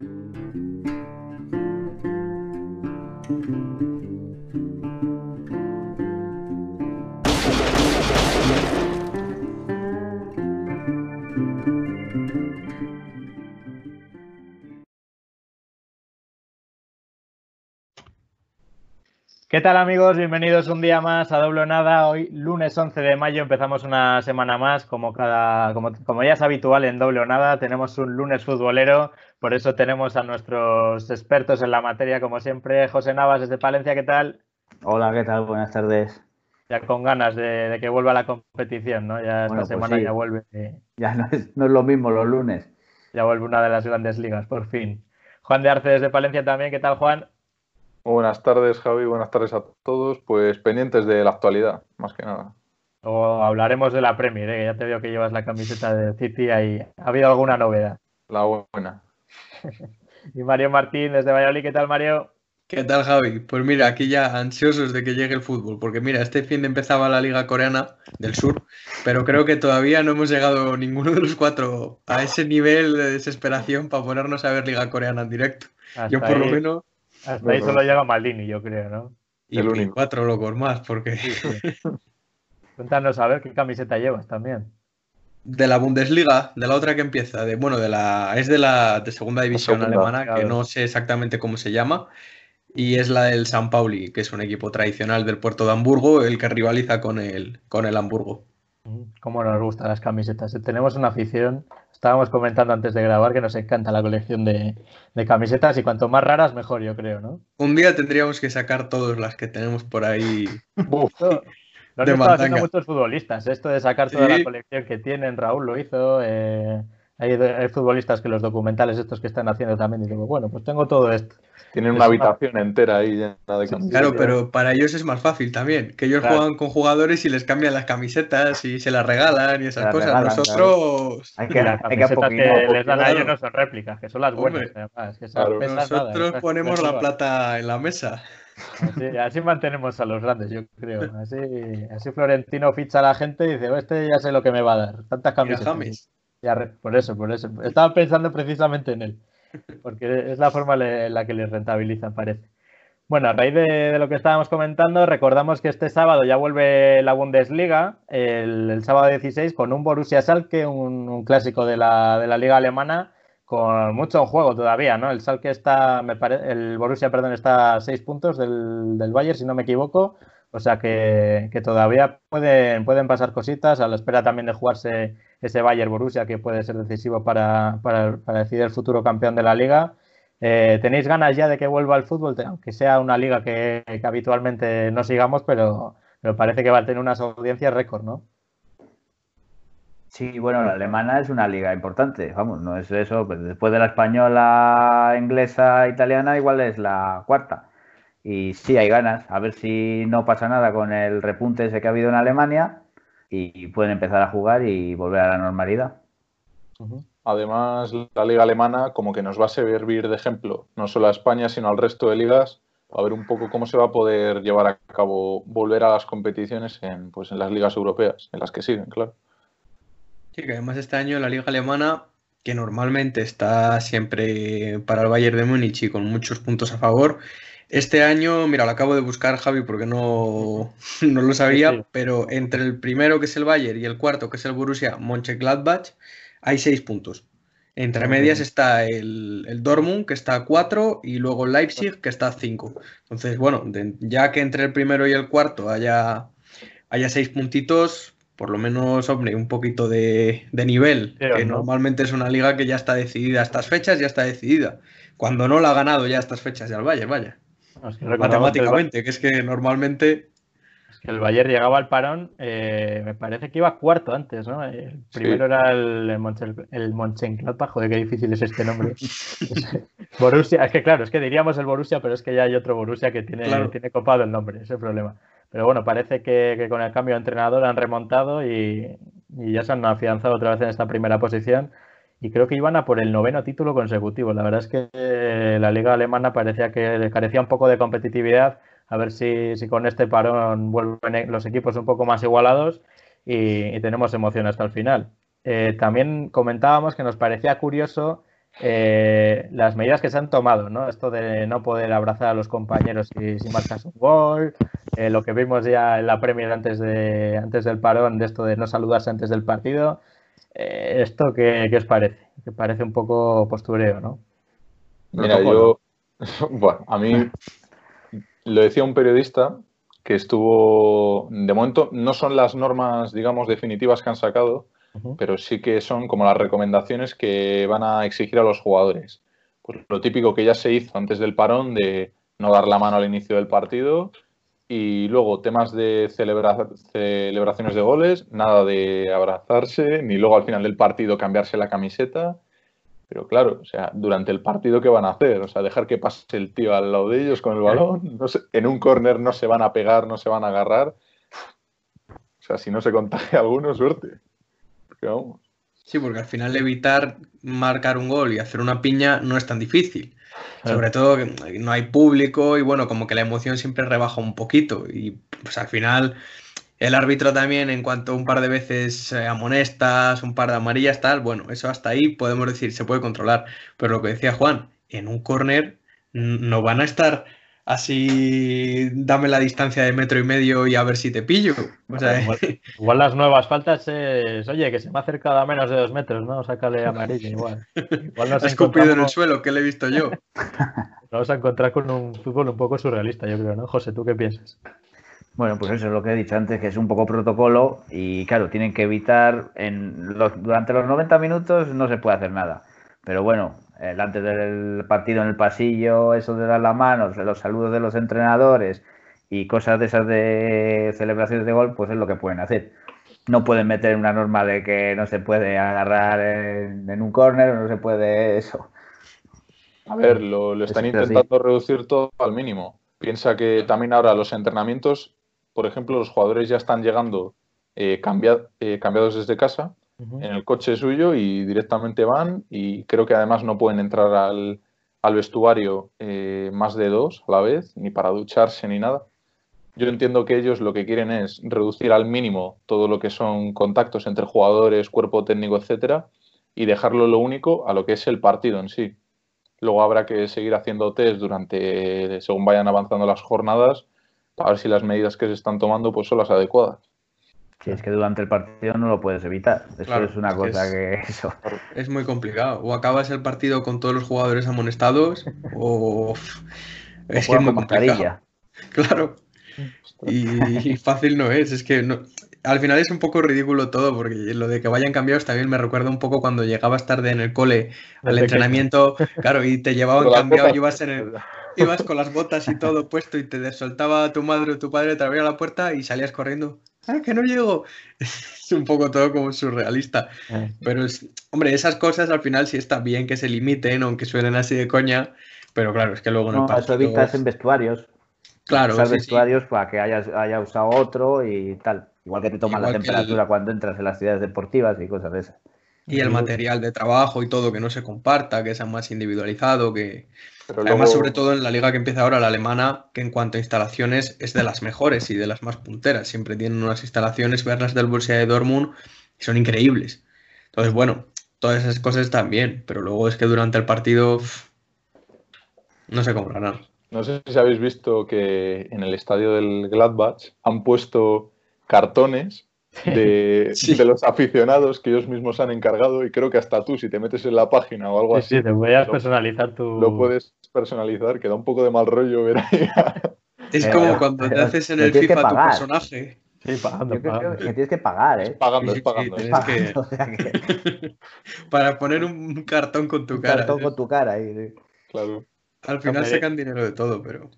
Thank you. ¿Qué tal amigos? Bienvenidos un día más a Doble Nada. Hoy, lunes 11 de mayo, empezamos una semana más. Como, cada, como, ya es habitual en Doble Nada, tenemos un lunes futbolero. Por eso tenemos a nuestros expertos en la materia, como siempre. José Navas desde Palencia, ¿qué tal? Hola, ¿qué tal? Buenas tardes. Ya con ganas de, que vuelva la competición, ¿no? Ya esta pues semana ya vuelve. Ya no es, no es lo mismo los lunes. Ya vuelve una de las grandes ligas, por fin. Juan de Arce desde Palencia también, ¿qué tal, Juan? Buenas tardes, Javi. Buenas tardes a todos. Pues pendientes de la actualidad, más que nada. O hablaremos de la Premier, ¿eh? ya te veo que llevas la camiseta de City. Ahí. ¿Ha habido alguna novedad? La buena. y Mario Martín desde Valladolid, ¿qué tal, Mario? ¿Qué tal, Javi? Pues mira, aquí ya ansiosos de que llegue el fútbol, porque mira, este fin de empezaba la Liga Coreana del Sur, pero creo que todavía no hemos llegado ninguno de los cuatro a ese nivel de desesperación para ponernos a ver Liga Coreana en directo. Yo por lo menos hasta ahí solo llega Maldini, yo creo, ¿no? Y el único. cuatro locos más, porque. Cuéntanos a ver qué camiseta llevas también. De la Bundesliga, de la otra que empieza, de bueno, de la es de la de segunda división alemana, que no sé exactamente cómo se llama, y es la del San Pauli, que es un equipo tradicional del puerto de Hamburgo, el que rivaliza con el, con el Hamburgo. Cómo nos gustan las camisetas. Tenemos una afición Estábamos comentando antes de grabar que nos encanta la colección de, camisetas y cuanto más raras, mejor, yo creo, ¿no? Un día tendríamos que sacar todas las que tenemos por ahí. Lo han estado haciendo muchos futbolistas, esto de sacar toda la colección que tienen, Raúl lo hizo, eh, hay, futbolistas que los documentales estos que están haciendo también, y digo, bueno, pues tengo todo esto. Tienen una habitación entera ahí llena de camisetas. Claro, pero para ellos es más fácil también, que ellos juegan con jugadores y les cambian las camisetas y se las regalan y esas cosas. Nosotros... Hay que, las camisetas que, les dan a ellos no son réplicas, que son las buenas. Nosotros ponemos la plata en la mesa. Así, mantenemos a los grandes, yo creo. Así, así Florentino ficha a la gente y dice, oh, este ya sé lo que me va a dar. Tantas camisetas. Ya, por eso, por eso. Estaba pensando precisamente en él porque es la forma en la que les rentabilizan, parece. Bueno, a raíz de, lo que estábamos comentando, recordamos que este sábado ya vuelve la Bundesliga, el, sábado 16, con un Borussia Salke, un, clásico de la, de la, liga alemana, con mucho juego todavía, ¿no? El Salke está, me el Borussia, perdón, está a seis puntos del, del Bayern, si no me equivoco, o sea que, todavía pueden, pueden pasar cositas a la espera también de jugarse ese Bayern Borussia que puede ser decisivo para, decidir el futuro campeón de la liga. Eh, ¿Tenéis ganas ya de que vuelva al fútbol? Aunque sea una liga que, habitualmente no sigamos, pero, pero, parece que va a tener unas audiencias récord, ¿no? Sí, bueno, la alemana es una liga importante, vamos, no es eso, después de la española, inglesa, italiana, igual es la cuarta. Y sí, hay ganas. A ver si no pasa nada con el repunte ese que ha habido en Alemania y pueden empezar a jugar y volver a la normalidad. Además, la liga alemana como que nos va a servir de ejemplo, no solo a España, sino al resto de ligas, a ver un poco cómo se va a poder llevar a cabo, volver a las competiciones en, pues, en las ligas europeas, en las que siguen, claro. Sí, que además este año la liga alemana, que normalmente está siempre para el Bayern de Múnich y con muchos puntos a favor, este año, mira, lo acabo de buscar, Javi, porque no, no lo sabía, pero entre el primero, que es el Bayern, y el cuarto, que es el Borussia Mönchengladbach, hay seis puntos. Entre medias está el, el, Dortmund, que está a cuatro, y luego el Leipzig, que está a cinco. Entonces, bueno, ya que entre el primero y el cuarto haya, haya seis puntitos, por lo menos, hombre, un poquito de, nivel, que normalmente es una liga que ya está decidida a estas fechas, ya está decidida. Cuando no la ha ganado ya estas fechas ya el Bayern, vaya. Matemáticamente, que es que normalmente. Es que el Bayern llegaba al parón, eh, me parece que iba cuarto antes, ¿no? El primero era el, el, Mönchengladbach, joder, qué difícil es este nombre. Borussia, es que claro, es que diríamos el Borussia, pero es que ya hay otro Borussia que tiene, tiene copado el nombre, ese problema. Pero bueno, parece que, con el cambio de entrenador han remontado y, y ya se han afianzado otra vez en esta primera posición y creo que iban a por el noveno título consecutivo. La verdad es que eh, la liga alemana parecía que carecía un poco de competitividad. A ver si, con este parón vuelven los equipos un poco más igualados y, tenemos emoción hasta el final. Eh, también comentábamos que nos parecía curioso eh, las medidas que se han tomado, ¿no? Esto de no poder abrazar a los compañeros si, si marcas un gol, eh, lo que vimos ya en la Premier antes, de, antes del parón, de esto de no saludarse antes del partido. Eh, ¿Esto qué, os parece? Que parece un poco postureo, ¿no? Mira, yo, bueno, a mí lo decía un periodista que estuvo, de momento, no son las normas, digamos, definitivas que han sacado, pero sí que son como las recomendaciones que van a exigir a los jugadores. Pues lo típico que ya se hizo antes del parón de no dar la mano al inicio del partido y luego temas de celebraciones de goles, nada de abrazarse, ni luego al final del partido cambiarse la camiseta. Pero claro, o sea, durante el partido, ¿qué van a hacer? O sea, dejar que pase el tío al lado de ellos con el balón. En un córner no se van a pegar, no se van a agarrar. O sea, si no se contagia alguno, suerte. Sí, porque al final evitar marcar un gol y hacer una piña no es tan difícil. Sobre todo que no hay público y bueno, como que la emoción siempre rebaja un poquito. Y pues al final el árbitro también, en cuanto un par de veces eh, amonestas, un par de amarillas, tal, bueno, eso hasta ahí podemos decir, se puede controlar. Pero lo que decía Juan, en un córner no van a estar así dame la distancia de metro y medio y a ver si te pillo. igual, las nuevas faltas es, oye, que se me ha acercado a menos de dos metros, ¿no? Sácale amarillo igual. igual nos escupido en el suelo, ¿qué le he visto yo? Vamos a encontrar con un fútbol un poco surrealista, yo creo, ¿no? José, ¿tú qué piensas? Bueno, pues eso es lo que he dicho antes, que es un poco protocolo y claro, tienen que evitar, en durante los 90 minutos no se puede hacer nada. Pero bueno, el antes del partido en el pasillo, eso de dar la mano, los saludos de los entrenadores y cosas de esas de celebraciones de gol, pues es lo que pueden hacer. No pueden meter una norma de que no se puede agarrar en, un córner o no se puede eso. A ver, lo, están intentando reducir todo al mínimo. Piensa que también ahora los entrenamientos, por ejemplo, los jugadores ya están llegando eh, eh cambiados desde casa en el coche suyo y directamente van y creo que además no pueden entrar al, vestuario eh, más de dos a la vez, ni para ducharse ni nada. Yo entiendo que ellos lo que quieren es reducir al mínimo todo lo que son contactos entre jugadores, cuerpo técnico, etcétera, y dejarlo lo único a lo que es el partido en sí. Luego habrá que seguir haciendo test durante, según vayan avanzando las jornadas, para ver si las medidas que se están tomando pues son las adecuadas. Si es que durante el partido no lo puedes evitar. Eso es una cosa que eso. Es muy complicado. O acabas el partido con todos los jugadores amonestados, o es que es muy complicado. Claro. Y, fácil no es. Es que no... al final es un poco ridículo todo, porque lo de que vayan cambiados también me recuerda un poco cuando llegabas tarde en el cole al entrenamiento, claro, y te llevaban cambiado y ibas en el, ibas con las botas y todo puesto y te soltaba tu madre o tu padre, te abría la puerta y salías corriendo. ¡Ah, que no llego! Es un poco todo como surrealista. Eh. Pero, es, hombre, esas cosas al final sí está bien que se limiten, aunque suenen así de coña. Pero claro, es que luego no, Eso evitas en vestuarios. Claro. Usar vestuarios para que hayas, haya usado otro y tal. Igual que te toman la temperatura cuando entras en las ciudades deportivas y cosas de esas. Y el material de trabajo y todo, que no se comparta, que sea más individualizado, que... Además, sobre todo en la liga que empieza ahora, la alemana, que en cuanto a instalaciones es de las mejores y de las más punteras. Siempre tienen unas instalaciones, verlas del Borussia de Dortmund, y son increíbles. Entonces, bueno, todas esas cosas están bien, pero luego es que durante el partido no se comprarán. No sé si habéis visto que en el estadio del Gladbach han puesto cartones de, los aficionados que ellos mismos han encargado y creo que hasta tú, si te metes en la página o algo así. Sí, te voy a personalizar tu... Lo puedes personalizar, que da un poco de mal rollo ver ahí. Es como cuando te haces en el FIFA tu personaje. Sí, pagando, pagando. Que tienes que pagar, ¿eh? pagando, es pagando. Para poner un cartón con tu cara. cartón con tu cara ahí. Claro. Al final sacan dinero de todo, pero...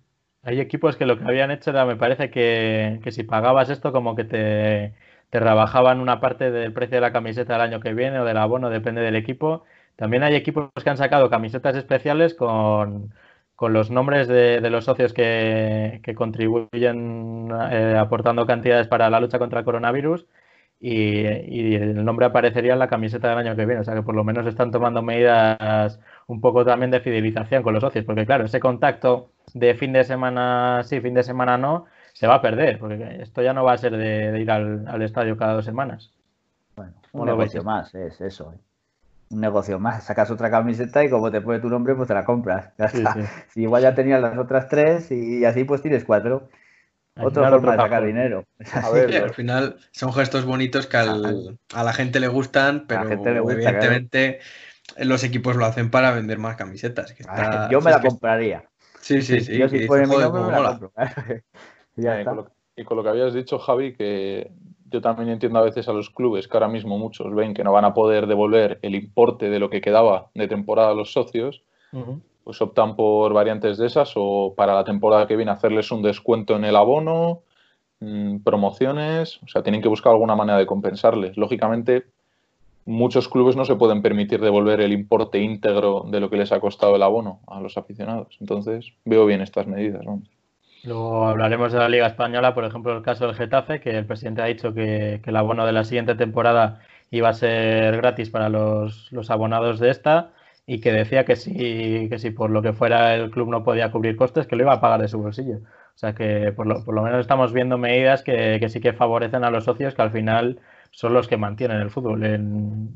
Hay equipos que lo que habían hecho era, me parece que, que si pagabas esto como que te te rebajaban una parte del precio de la camiseta del año que viene o del abono, depende del equipo. También hay equipos que han sacado camisetas especiales con, los nombres de, los socios que, contribuyen eh, aportando cantidades para la lucha contra el coronavirus y, el nombre aparecería en la camiseta del año que viene. O sea que por lo menos están tomando medidas un poco también de fidelización con los socios, porque claro, ese contacto de fin de semana sí, fin de semana no, se va a perder, porque esto ya no va a ser de, ir al, estadio cada dos semanas. Bueno, un negocio más, es eso. ¿eh? un negocio más. Sacas otra camiseta y como te pone tu nombre, pues te la compras. Si igual ya tenías las otras tres y así pues tienes cuatro. Otra forma de sacar dinero. al final son gestos bonitos que a la gente le gustan, pero evidentemente los equipos lo hacen para vender más camisetas. yo me la compraría. Sí, sí, sí. Yo si fuera mi nombre me la compro. Y con lo que habías dicho, Javi, que yo también entiendo a veces a los clubes que ahora mismo muchos ven que no van a poder devolver el importe de lo que quedaba de temporada a los socios, pues optan por variantes de esas o para la temporada que viene hacerles un descuento en el abono, mm, promociones, o sea, tienen que buscar alguna manera de compensarles. Lógicamente, muchos clubes no se pueden permitir devolver el importe íntegro de lo que les ha costado el abono a los aficionados. Entonces, veo bien estas medidas. Luego hablaremos de la Liga Española, por ejemplo, el caso del Getafe, que el presidente ha dicho que, el abono de la siguiente temporada iba a ser gratis para los, abonados de esta y que decía que si, que si por lo que fuera el club no podía cubrir costes, que lo iba a pagar de su bolsillo. O sea que por lo, por lo menos estamos viendo medidas que, que, sí que favorecen a los socios que al final son los que mantienen el fútbol en,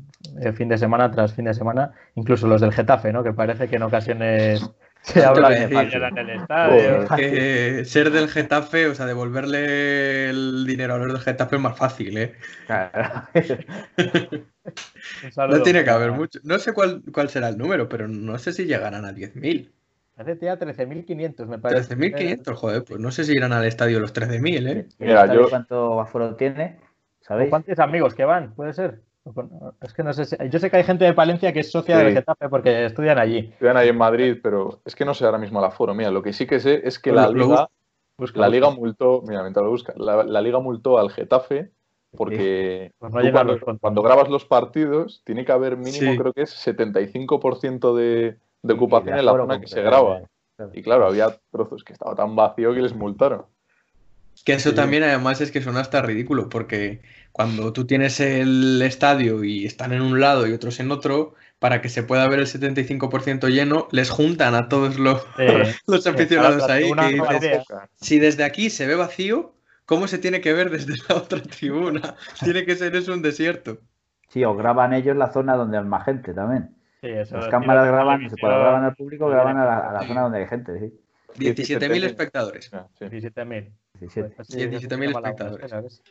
fin de semana tras fin de semana, incluso los del Getafe, ¿no? que parece que en ocasiones se habla de en el estadio. que ser del Getafe, o sea, devolverle el dinero a los del Getafe es más fácil, ¿eh? no tiene que haber mucho. No sé cuál, cuál será el número, pero no sé si llegarán a 10.000. Hace ya 13.500, me parece. 13.500, joder, pues no sé si irán al estadio los 13.000, ¿eh? Mira, yo... ¿Cuánto aforo tiene? ¿Sabéis? ¿Cuántos amigos que van? Puede ser. Es que no sé si... Yo sé que hay gente de Palencia que es socia del Getafe porque estudian allí. Estudian ahí en Madrid, pero es que no sé ahora mismo el aforo. Mira, lo que sí que sé es que la Liga, la Liga multó, mira, mientras lo busca, la, Liga multó al Getafe porque pues cuando, grabas los partidos tiene que haber mínimo, creo que es 75% de, de ocupación en la zona que se graba. Y claro, había trozos que estaba tan vacío que les multaron. Que eso también además es que suena hasta ridículo, porque cuando tú tienes el estadio y están en un lado y otros en otro, para que se pueda ver el 75% lleno, les juntan a todos los, los aficionados ahí. si desde aquí se ve vacío, ¿cómo se tiene que ver desde la otra tribuna? tiene que ser eso un desierto. Sí, o graban ellos la zona donde hay más gente también. Las cámaras graban, cuando graban al público, graban a la, zona donde hay gente. Sí. 17.000 espectadores. 17.000. 17.000 espectadores.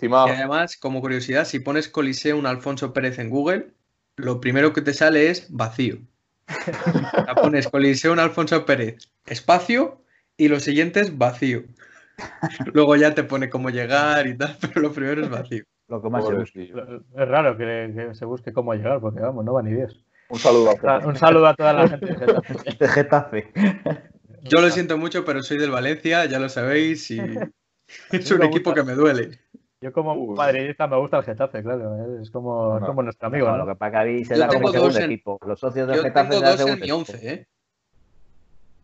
Y además, como curiosidad, si pones Coliseo un Alfonso Pérez en Google, lo primero que te sale es vacío. La pones Coliseo un Alfonso Pérez, espacio, y lo siguiente es vacío. Luego ya te pone cómo llegar y tal, pero lo primero es vacío. Lo que más Es raro que, se busque cómo llegar, porque vamos, no van ni Dios. Un saludo a, Un saludo a toda la gente de Getafe. Yo lo siento mucho, pero soy del Valencia, ya lo sabéis, y es un equipo que me duele. Yo como madridista me gusta el Getafe, claro. Es como, como nuestro amigo. Lo que pasa que se da como segundo equipo. Los socios del Getafe tengo dos en mi once, ¿eh?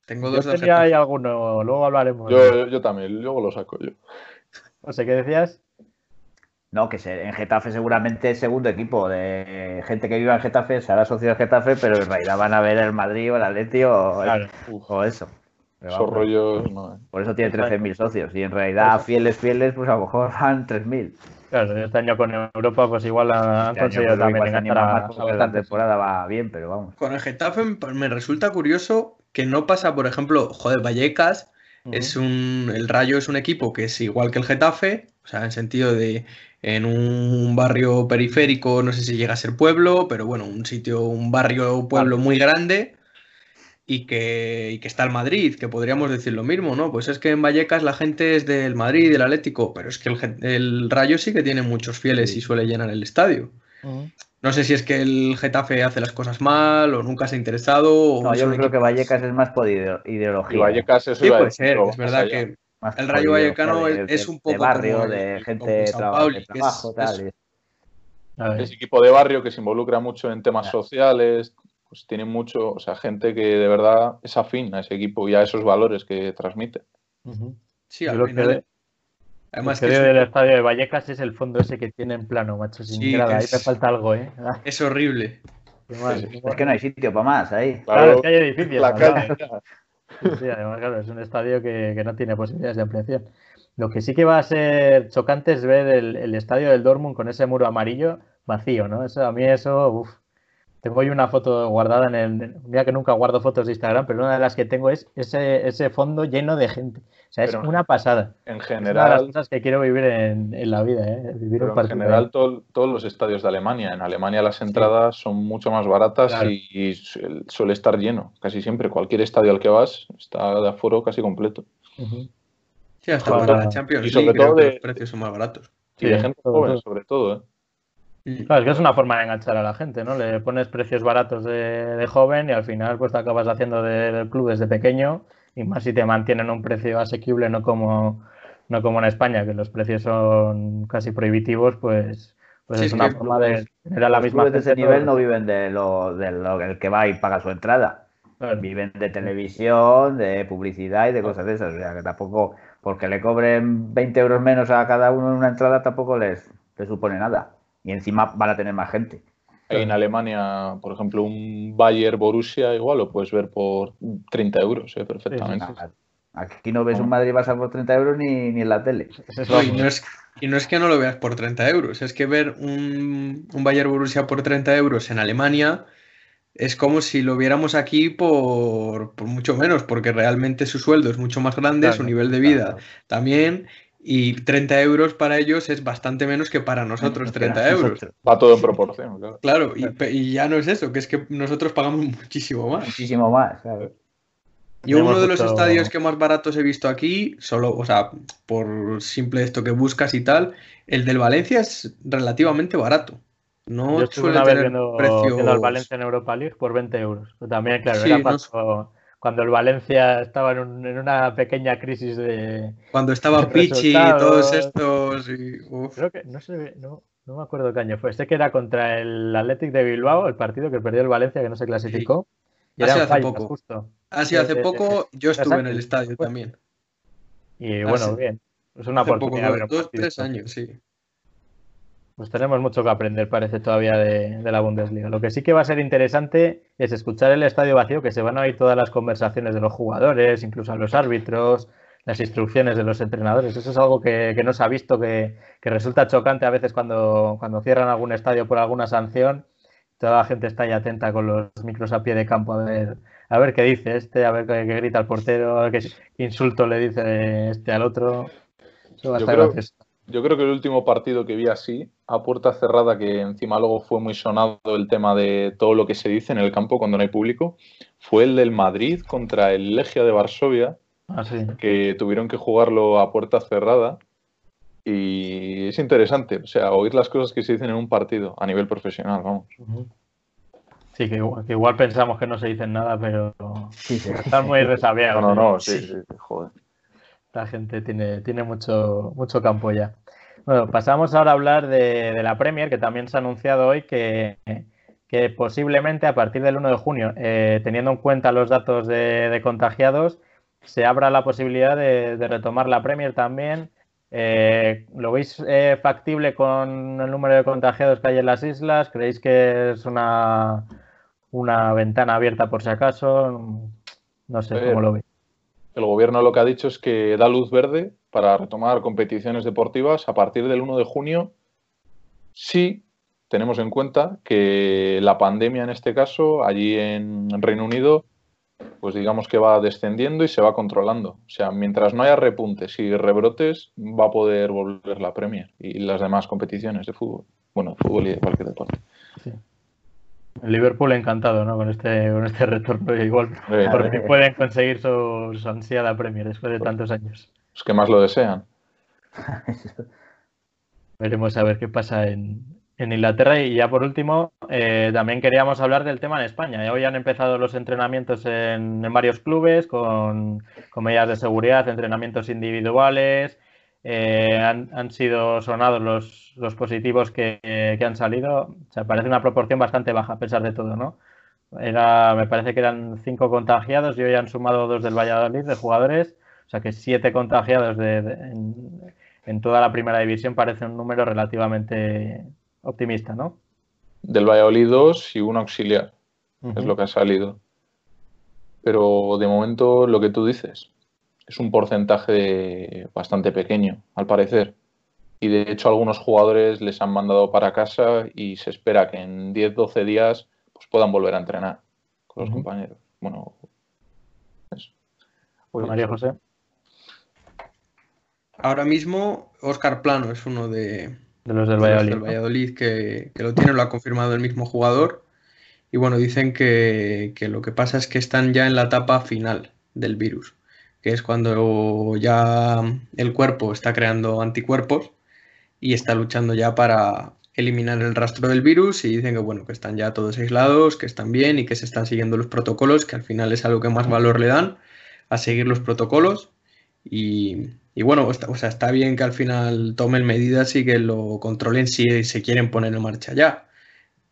Tengo dos yo tenía ahí alguno, luego hablaremos. Yo, yo, también, luego lo saco yo. No sé, ¿qué decías? No, que en Getafe seguramente es segundo equipo de gente que vive en Getafe, será socio del Getafe, pero en realidad van a ver el Madrid o el Atleti o, o eso. Esos rollos no. Eh. Por eso tiene 13.000 socios. Y en realidad, fieles, fieles, pues a lo mejor van 3.000. Claro, este año con Europa, pues igual han este conseguido también enganchar a, esta temporada va bien, pero vamos. Con el Getafe me resulta curioso que no pasa, por ejemplo, joder, Vallecas es un. El Rayo es un equipo que es igual que el Getafe, o sea, en sentido de en un barrio periférico, no sé si llega a ser pueblo, pero bueno, un sitio, un barrio pueblo muy grande y que, que está el Madrid, que podríamos decir lo mismo, ¿no? Pues es que en Vallecas la gente es del Madrid, del Atlético, pero es que el, Rayo sí que tiene muchos fieles y suele llenar el estadio. No sé si es que el Getafe hace las cosas mal o nunca se ha interesado. no, yo creo que Vallecas es más por ideología. Vallecas es sí, puede ser, es verdad que el Rayo Vallecano es, un poco. De barrio, de gente de, trabajo, tal. Es, equipo de barrio que se involucra mucho en temas sociales, pues tiene mucho, o sea, gente que de verdad es afín a ese equipo y a esos valores que transmite. Sí, al final. Además, que del estadio de Vallecas es el fondo ese que tiene en plano, macho, sin sí, Ahí me falta algo, ¿eh? Es horrible. Es que no hay sitio para más ahí. Claro, es que hay edificios. La calle. Sí, además, claro, es un estadio que, no tiene posibilidades de ampliación. Lo que sí que va a ser chocante es ver el, estadio del Dortmund con ese muro amarillo vacío, ¿no? Eso, a mí eso, uff, tengo ahí una foto guardada en el. Mira que nunca guardo fotos de Instagram, pero una de las que tengo es ese, ese fondo lleno de gente. O sea, es una pasada. En general. Es una de las cosas que quiero vivir en, en la vida, ¿eh? Vivir un en general, todos los estadios de Alemania. En Alemania las entradas son mucho más baratas y, suele estar lleno, casi siempre. Cualquier estadio al que vas está de aforo casi completo. Sí, hasta para la Champions y sobre todo de, los precios son más baratos. Y de gente joven, sobre todo, ¿eh? Claro, es que es una forma de enganchar a la gente, ¿no? Le pones precios baratos de, joven y al final pues te acabas haciendo del club desde pequeño y más si te mantienen un precio asequible, no como, no como en España, que los precios son casi prohibitivos, pues, pues es una forma de tener a la misma de ese nivel no viven de lo, de lo el que va y paga su entrada. Viven de televisión, de publicidad y de cosas de esas. O sea, que tampoco, porque le cobren 20 euros menos a cada uno en una entrada, tampoco les, les supone nada y encima van a tener más gente. En Alemania, por ejemplo, un Bayer Borussia igual lo puedes ver por 30 euros, ¿eh? perfectamente. Aquí no ves un Madrid Barça por 30 euros ni, ni en la tele. y, no es, y, no es, que no lo veas por 30 euros, es que ver un, un Bayer Borussia por 30 euros en Alemania es como si lo viéramos aquí por, por, mucho menos, porque realmente su sueldo es mucho más grande, su nivel de vida también, y 30 euros para ellos es bastante menos que para nosotros 30 euros. Va todo en proporción, claro. Claro, y, ya no es eso, que es que nosotros pagamos muchísimo más. Muchísimo más, claro. Yo uno de los estadios que más baratos he visto aquí, solo, o sea, por simple esto que buscas y tal, el del Valencia es relativamente barato. No suele tener viendo, precios... Valencia en Europa League por 20 euros. también, claro, era cuando el Valencia estaba en, una pequeña crisis de. Cuando estaba Pichi y todos estos. Creo que no sé, no, me acuerdo qué año fue. Sé que era contra el Athletic de Bilbao, el partido que perdió el Valencia, que no se clasificó. Y hace poco. Justo. Así hace poco yo estuve en el estadio también. Y bueno, bien. Es una oportunidad. Poco, dos, tres años, sí. Pues tenemos mucho que aprender, parece, todavía de, la Bundesliga. Lo que sí que va a ser interesante es escuchar el estadio vacío, que se van a oír todas las conversaciones de los jugadores, incluso a los árbitros, las instrucciones de los entrenadores. Eso es algo que, no se ha visto, que, resulta chocante a veces cuando, cuando cierran algún estadio por alguna sanción. Toda la gente está ahí atenta con los micros a pie de campo a ver, a ver qué dice este, a ver qué, grita el portero, a ver qué insulto le dice este al otro. Eso va a estar gracioso. Yo creo que el último partido que vi así, a puerta cerrada, que encima luego fue muy sonado el tema de todo lo que se dice en el campo cuando no hay público, fue el del Madrid contra el Legia de Varsovia, ah, que tuvieron que jugarlo a puerta cerrada. Y es interesante, o sea, oír las cosas que se dicen en un partido a nivel profesional, vamos. Sí, que igual, pensamos que no se dicen nada, pero sí, están muy resabiados. No, no, no, sí, sí, joder. La gente tiene, tiene mucho, mucho campo ya. Bueno, pasamos ahora a hablar de, la Premier, que también se ha anunciado hoy que, que posiblemente a partir del 1 de junio, eh, teniendo en cuenta los datos de, contagiados, se abra la posibilidad de, retomar la Premier también. Eh, ¿Lo veis eh, factible con el número de contagiados que hay en las islas? ¿Creéis que es una, una ventana abierta por si acaso? No sé cómo lo veis el gobierno lo que ha dicho es que da luz verde para retomar competiciones deportivas a partir del 1 de junio si tenemos en cuenta que la pandemia en este caso allí en Reino Unido pues digamos que va descendiendo y se va controlando. O sea, mientras no haya repuntes y rebrotes, va a poder volver la Premier y las demás competiciones de fútbol. Bueno, fútbol y de cualquier deporte. Sí. El Liverpool encantado ¿no? con, este, con este retorno. Igual pueden conseguir su, su, ansiada Premier después de tantos años. Los que más lo desean. Veremos a ver qué pasa en, en Inglaterra. Y ya por último, eh, también queríamos hablar del tema en España. Hoy han empezado los entrenamientos en, en varios clubes con, con medidas de seguridad, entrenamientos individuales. Eh, han, sido sonados los, los positivos que, han salido. O sea, parece una proporción bastante baja a pesar de todo, ¿no? Era, me parece que eran cinco contagiados y hoy han sumado dos del Valladolid de jugadores. O sea que siete contagiados de, en, toda la primera división parece un número relativamente optimista, ¿no? Del Valladolid dos y un auxiliar. Es lo que ha salido. Pero de momento lo que tú dices, es un porcentaje bastante pequeño, al parecer. Y de hecho algunos jugadores les han mandado para casa y se espera que en 10-12 días pues puedan volver a entrenar con los compañeros. Bueno, eso. María José. Ahora mismo, Oscar Plano es uno de, los del Valladolid, Valladolid que, lo tiene, lo ha confirmado el mismo jugador. Y bueno, dicen que, que, lo que pasa es que están ya en la etapa final del virus, que es cuando ya el cuerpo está creando anticuerpos y está luchando ya para eliminar el rastro del virus y dicen que bueno, que están ya todos aislados, que están bien y que se están siguiendo los protocolos, que al final es algo que más valor le dan a seguir los protocolos y, bueno, o sea, está bien que al final tomen medidas y que lo controlen si se quieren poner en marcha ya.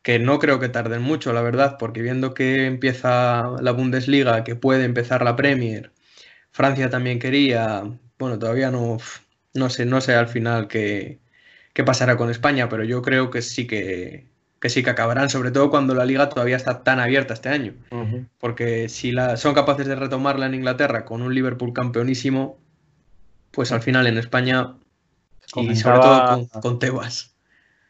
Que no creo que tarden mucho, la verdad, porque viendo que empieza la Bundesliga, que puede empezar la Premier, Francia también quería, bueno, todavía no, no sé, no sé al final qué, qué pasará con España, pero yo creo que sí que, que sí que acabarán, sobre todo cuando la liga todavía está tan abierta este año. Porque si la, son capaces de retomarla en Inglaterra con un Liverpool campeonísimo, pues al final en España y sobre todo con, Tebas.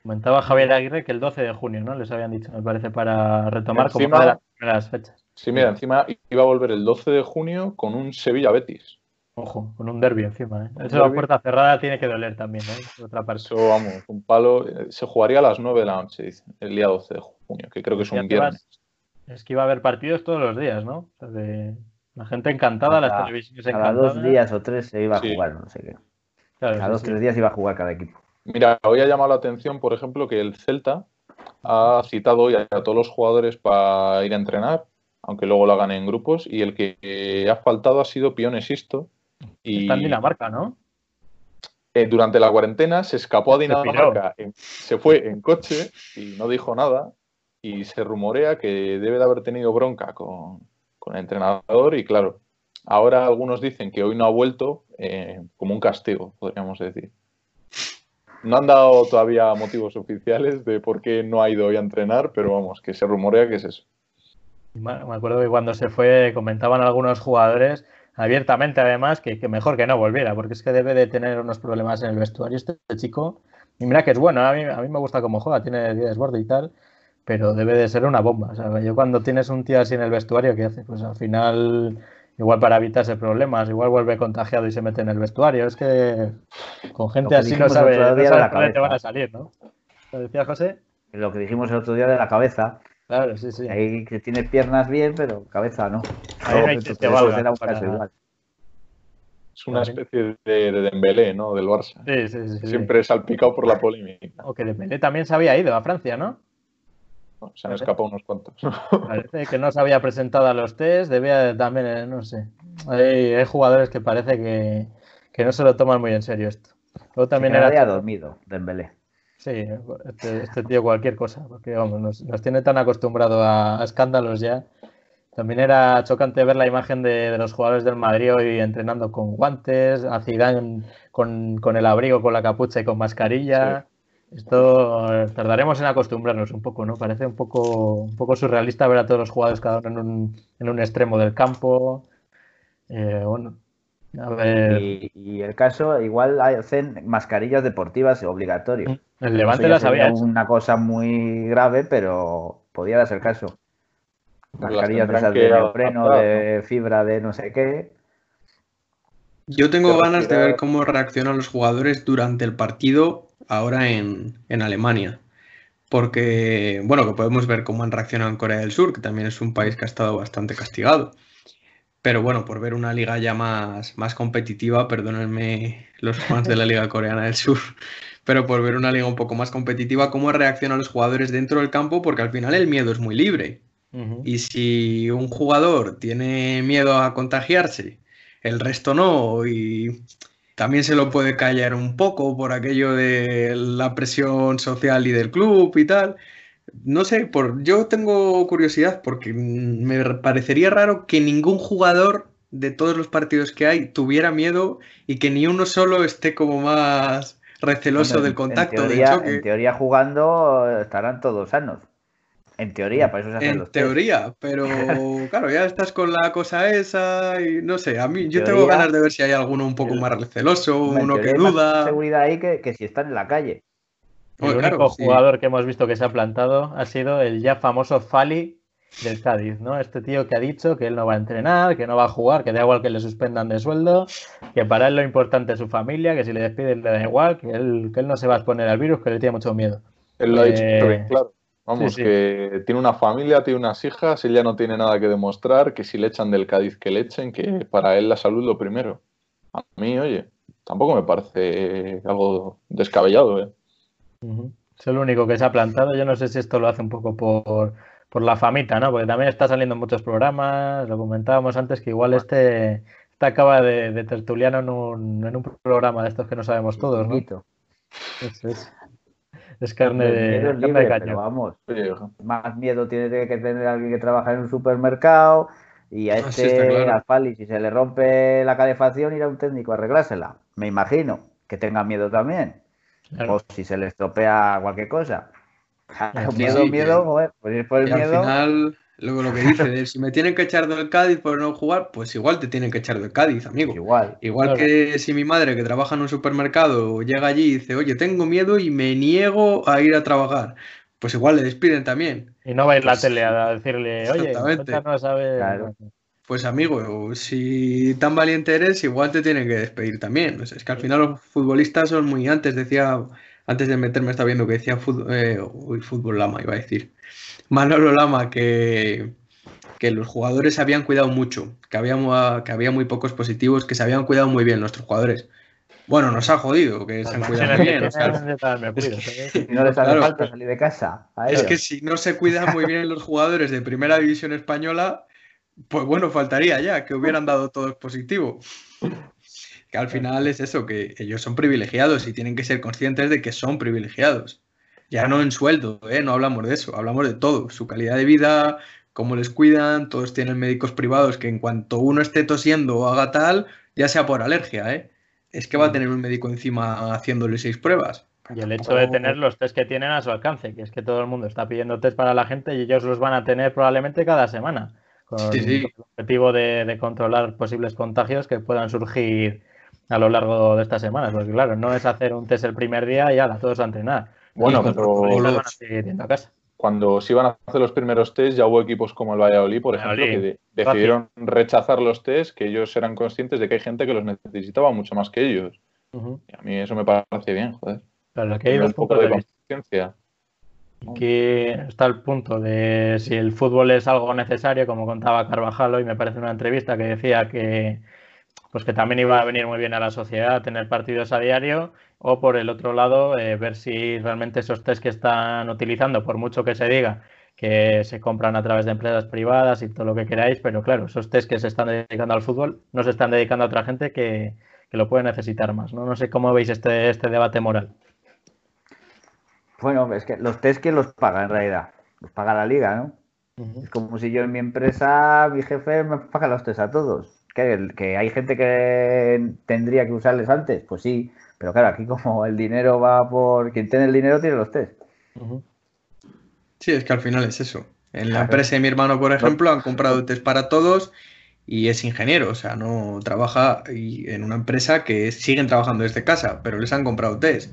Comentaba Javier Aguirre que el 12 de junio, ¿no? Les habían dicho, me parece, para retomar como una de las primeras fechas. Sí, mira, encima iba a volver el 12 de junio con un Sevilla-Betis. Ojo, con un derby encima, ¿eh? Eso la puerta cerrada tiene que doler también, ¿eh? Otra parte. Eso, vamos, un palo. Eh, se jugaría a las 9 de la noche, dice, el día 12 de junio, que creo que es un viernes. Es que iba a haber partidos todos los días, ¿no? O sea, de, la gente encantada, las televisiones encantadas. Cada dos días o tres se iba a jugar, no sé qué. cada dos o tres días iba a jugar cada equipo. Mira, hoy ha llamado la atención, por ejemplo, que el Celta ha citado hoy a, todos los jugadores para ir a entrenar, aunque luego lo hagan en grupos, y el que ha faltado ha sido Pionesisto. Y... Está en Dinamarca, ¿no? Eh, durante la cuarentena se escapó a Dinamarca, se fue en coche y no dijo nada, y se rumorea que debe de haber tenido bronca con, con el entrenador y claro, ahora algunos dicen que hoy no ha vuelto eh, como un castigo, podríamos decir. No han dado todavía motivos oficiales de por qué no ha ido hoy a entrenar, pero vamos, que se rumorea que es eso. Me acuerdo que cuando se fue comentaban algunos jugadores abiertamente además que, mejor que no volviera, porque es que debe de tener unos problemas en el vestuario este chico. Y mira que es bueno, a mí, a mí me gusta cómo juega, tiene 10 desborde y tal, pero debe de ser una bomba. O sea, yo cuando tienes un tío así en el vestuario, ¿qué hace? Pues al final, igual para evitarse problemas, igual vuelve contagiado y se mete en el vestuario. Es que con gente así no sabe, no sabe te van a salir, ¿no? ¿Lo decía José? Lo que dijimos el otro día de la cabeza. Claro, sí, sí. Ahí que tiene piernas bien, pero cabeza no. Es una especie de, de Dembélé, ¿no? Del Barça. Sí, sí, sí. Siempre salpicado por la polémica. O que Dembélé también se había ido a Francia, ¿no? se han escapado unos cuantos. Parece que no se había presentado a los test, debía también, eh, no sé. Hay, jugadores que parece que, no se lo toman muy en serio esto. Luego también era. Había dormido, Dembélé. Sí, este, este, tío cualquier cosa, porque vamos, nos, tiene tan acostumbrado a, escándalos ya. También era chocante ver la imagen de, los jugadores del Madrid hoy entrenando con guantes, a Zidane con, con el abrigo, con la capucha y con mascarilla. Esto eh, tardaremos en acostumbrarnos un poco, ¿no? Parece un poco, un poco surrealista ver a todos los jugadores cada uno en un, en un extremo del campo. Eh, bueno, a ver. Y, el caso, igual hacen mascarillas deportivas obligatorias. Mm, el Levante las había hecho. Una cosa muy grave, pero podía darse el caso. Mascarillas de de neopreno, de fibra, de no sé qué. Yo tengo ganas de ver cómo reaccionan los jugadores durante el partido ahora en, Alemania. Porque, bueno, que podemos ver cómo han reaccionado en Corea del Sur, que también es un país que ha estado bastante castigado. Pero bueno, por ver una liga ya más, más competitiva, perdónenme los fans de la Liga Coreana del Sur, pero por ver una liga un poco más competitiva, cómo reaccionan los jugadores dentro del campo, porque al final el miedo es muy libre. Y si un jugador tiene miedo a contagiarse, el resto no, y también se lo puede callar un poco por aquello de la presión social y del club y tal. No sé, por, yo tengo curiosidad porque me parecería raro que ningún jugador de todos los partidos que hay tuviera miedo y que ni uno solo esté como más receloso del contacto. En teoría, jugando estarán todos sanos. En teoría, para eso se hacen en teoría, pero claro, ya estás con la cosa esa y no sé, a mí yo tengo ganas de ver si hay alguno un poco más receloso, uno que duda. seguridad ahí que, si están en la calle. El único jugador que hemos visto que se ha plantado ha sido el ya famoso Fali del Cádiz, ¿no? Este tío que ha dicho que él no va a entrenar, que no va a jugar, que da igual que le suspendan de sueldo, que para él lo importante es su familia, que si le despiden le da igual, que él, que él no se va a exponer al virus, que le tiene mucho miedo. Él lo ha dicho eh, claro. Vamos, que tiene una familia, tiene unas hijas, ella no tiene nada que demostrar, que si le echan del Cádiz que le echen, que para él la salud lo primero. A mí, oye, tampoco me parece algo descabellado, ¿eh? Es el único que se ha plantado. Yo no sé si esto lo hace un poco por, por la famita, ¿no? Porque también está saliendo en muchos programas. Lo comentábamos antes que igual este, este acaba de, tertuliano en un, en un, programa de estos que no sabemos todos, ¿no? es. Es carne de, caño. vamos, más miedo tiene que tener alguien que trabaja en un supermercado y a ah, este, Fali, si se le rompe la calefacción, ir a un técnico a arreglársela. Me imagino que tenga miedo también. O si se le estropea cualquier cosa. miedo, miedo, joder, pues por el miedo. Al final, luego lo que dice de si me tienen que echar del Cádiz por no jugar, pues igual te tienen que echar del Cádiz, amigo. Igual. Igual que si mi madre que trabaja en un supermercado llega allí y dice, oye, tengo miedo y me niego a ir a trabajar. Pues igual le despiden también. Y no va a ir la pues tele a decirle, oye, no sabe. Claro. Pues amigo, si tan valiente eres, igual te tienen que despedir también. es que al final los futbolistas son muy antes, decía, antes de meterme está viendo que decía fútbol, eh, fútbol Lama, iba a decir. Manolo Lama, que, que los jugadores se habían cuidado mucho, que había, que había muy pocos positivos, que se habían cuidado muy bien nuestros jugadores. Bueno, nos ha jodido que se han cuidado muy bien. no les hace falta salir de casa. Es que si no se cuidan muy bien los jugadores de primera división española, pues bueno, faltaría ya que hubieran dado todo positivo. Que al final es eso, que ellos son privilegiados y tienen que ser conscientes de que son privilegiados. Ya no en sueldo, ¿eh? no hablamos de eso, hablamos de todo, su calidad de vida, cómo les cuidan, todos tienen médicos privados que en cuanto uno esté tosiendo o haga tal, ya sea por alergia, ¿eh? es que va a mm. tener un médico encima haciéndole seis pruebas. Y el hecho de tener los test que tienen a su alcance, que es que todo el mundo está pidiendo test para la gente y ellos los van a tener probablemente cada semana, con el objetivo de, controlar posibles contagios que puedan surgir a lo largo de estas semanas. Porque claro, no es hacer un test el primer día y ya todos a entrenar. Bueno, pero cuando se iban a hacer los primeros test, ya hubo equipos como el Valladolid, por ejemplo, que decidieron rechazar los test, que ellos eran conscientes de que hay gente que los necesitaba mucho más que ellos. Y a mí eso me parece bien, joder. Claro, que hay dos puntos de, Aquí está el punto de si el fútbol es algo necesario, como contaba Carvajal hoy, me parece una entrevista que decía que pues que también iba a venir muy bien a la sociedad tener partidos a diario o por el otro lado eh, ver si realmente esos test que están utilizando, por mucho que se diga que se compran a través de empresas privadas y todo lo que queráis, pero claro, esos test que se están dedicando al fútbol no se están dedicando a otra gente que, lo puede necesitar más. ¿no? no sé cómo veis este, este debate moral. Bueno, es que los test que los paga en realidad, los paga la liga, ¿no? Es como si yo en mi empresa, mi jefe me paga los test a todos que, hay gente que tendría que usarles antes, pues sí, pero claro, aquí como el dinero va por quien tiene el dinero tiene los test. Sí, es que al final es eso. En la empresa de mi hermano, por ejemplo, han comprado test para todos y es ingeniero, o sea, no trabaja en una empresa que siguen trabajando desde casa, pero les han comprado test.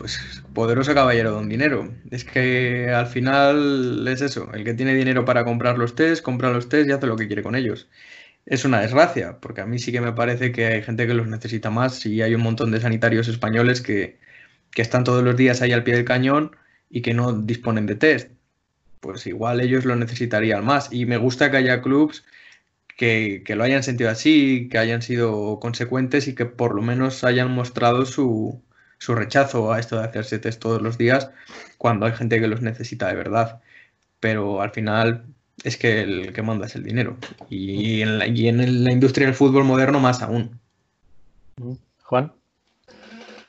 Pues poderoso caballero don dinero. Es que al final es eso, el que tiene dinero para comprar los test, compra los test y hace lo que quiere con ellos es una desgracia, porque a mí sí que me parece que hay gente que los necesita más y hay un montón de sanitarios españoles que, están todos los días ahí al pie del cañón y que no disponen de test. Pues igual ellos lo necesitarían más. Y me gusta que haya clubs que, lo hayan sentido así, que hayan sido consecuentes y que por lo menos hayan mostrado su, su rechazo a esto de hacerse test todos los días cuando hay gente que los necesita de verdad. Pero al final es que el que manda es el dinero. Y en la, en la industria del fútbol moderno más aún. Juan.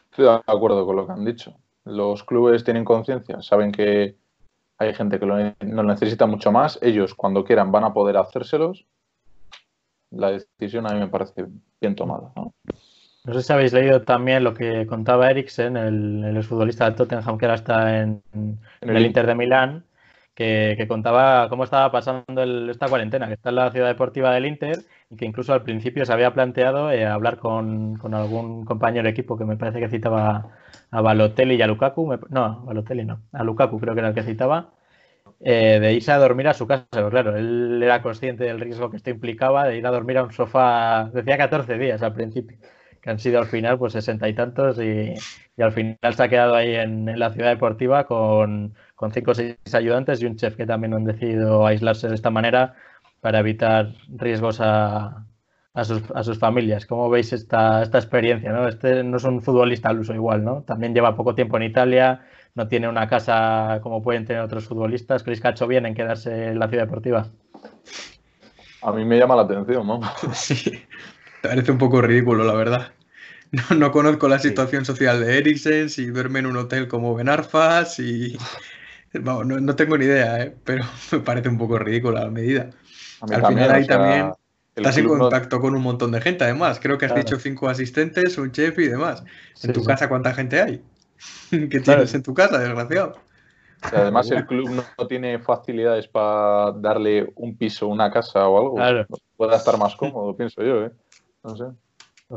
Estoy de acuerdo con lo que han dicho. Los clubes tienen conciencia, saben que hay gente que lo, necesita mucho más. Ellos, cuando quieran, van a poder hacérselos. La decisión a mí me parece bien tomada. ¿no? Sé si habéis leído también lo que contaba Eriksen, el, el futbolista del Tottenham que ahora está en, en el Inter de Milán, que, contaba cómo estaba pasando esta cuarentena, que está en la ciudad deportiva del Inter y que incluso al principio se había planteado eh, hablar con, algún compañero de equipo que me parece que citaba a Balotelli y a Lukaku, no, Balotelli no, a Lukaku creo que era el que citaba, eh, de irse a dormir a su casa. Pero claro, él era consciente del riesgo que esto implicaba de ir a dormir a un sofá, decía 14 días al principio, que han sido al final pues sesenta y tantos y, al final se ha quedado ahí en la ciudad deportiva con con cinco o seis ayudantes y un chef que también han decidido aislarse de esta manera para evitar riesgos a, sus, familias. ¿Cómo veis esta, esta experiencia? ¿no? Este no es un futbolista al uso igual, ¿no? También lleva poco tiempo en Italia, no tiene una casa como pueden tener otros futbolistas. ¿Creéis que ha hecho bien en quedarse en la ciudad deportiva? A mí me llama la atención, ¿no? Sí, parece un poco ridículo, la verdad. No, conozco la situación social de Eriksen, si duerme en un hotel como Benarfas, y no, no, tengo ni idea, ¿eh? pero me parece un poco ridícula la medida. Al final ahí también estás en contacto con un montón de gente, además. Creo que has dicho cinco asistentes, un chef y demás. ¿En tu casa cuánta gente hay? ¿Qué tienes en tu casa, desgraciado? además el club no, tiene facilidades para darle un piso, una casa o algo. Claro. Pueda estar más cómodo, pienso yo, ¿eh? No sé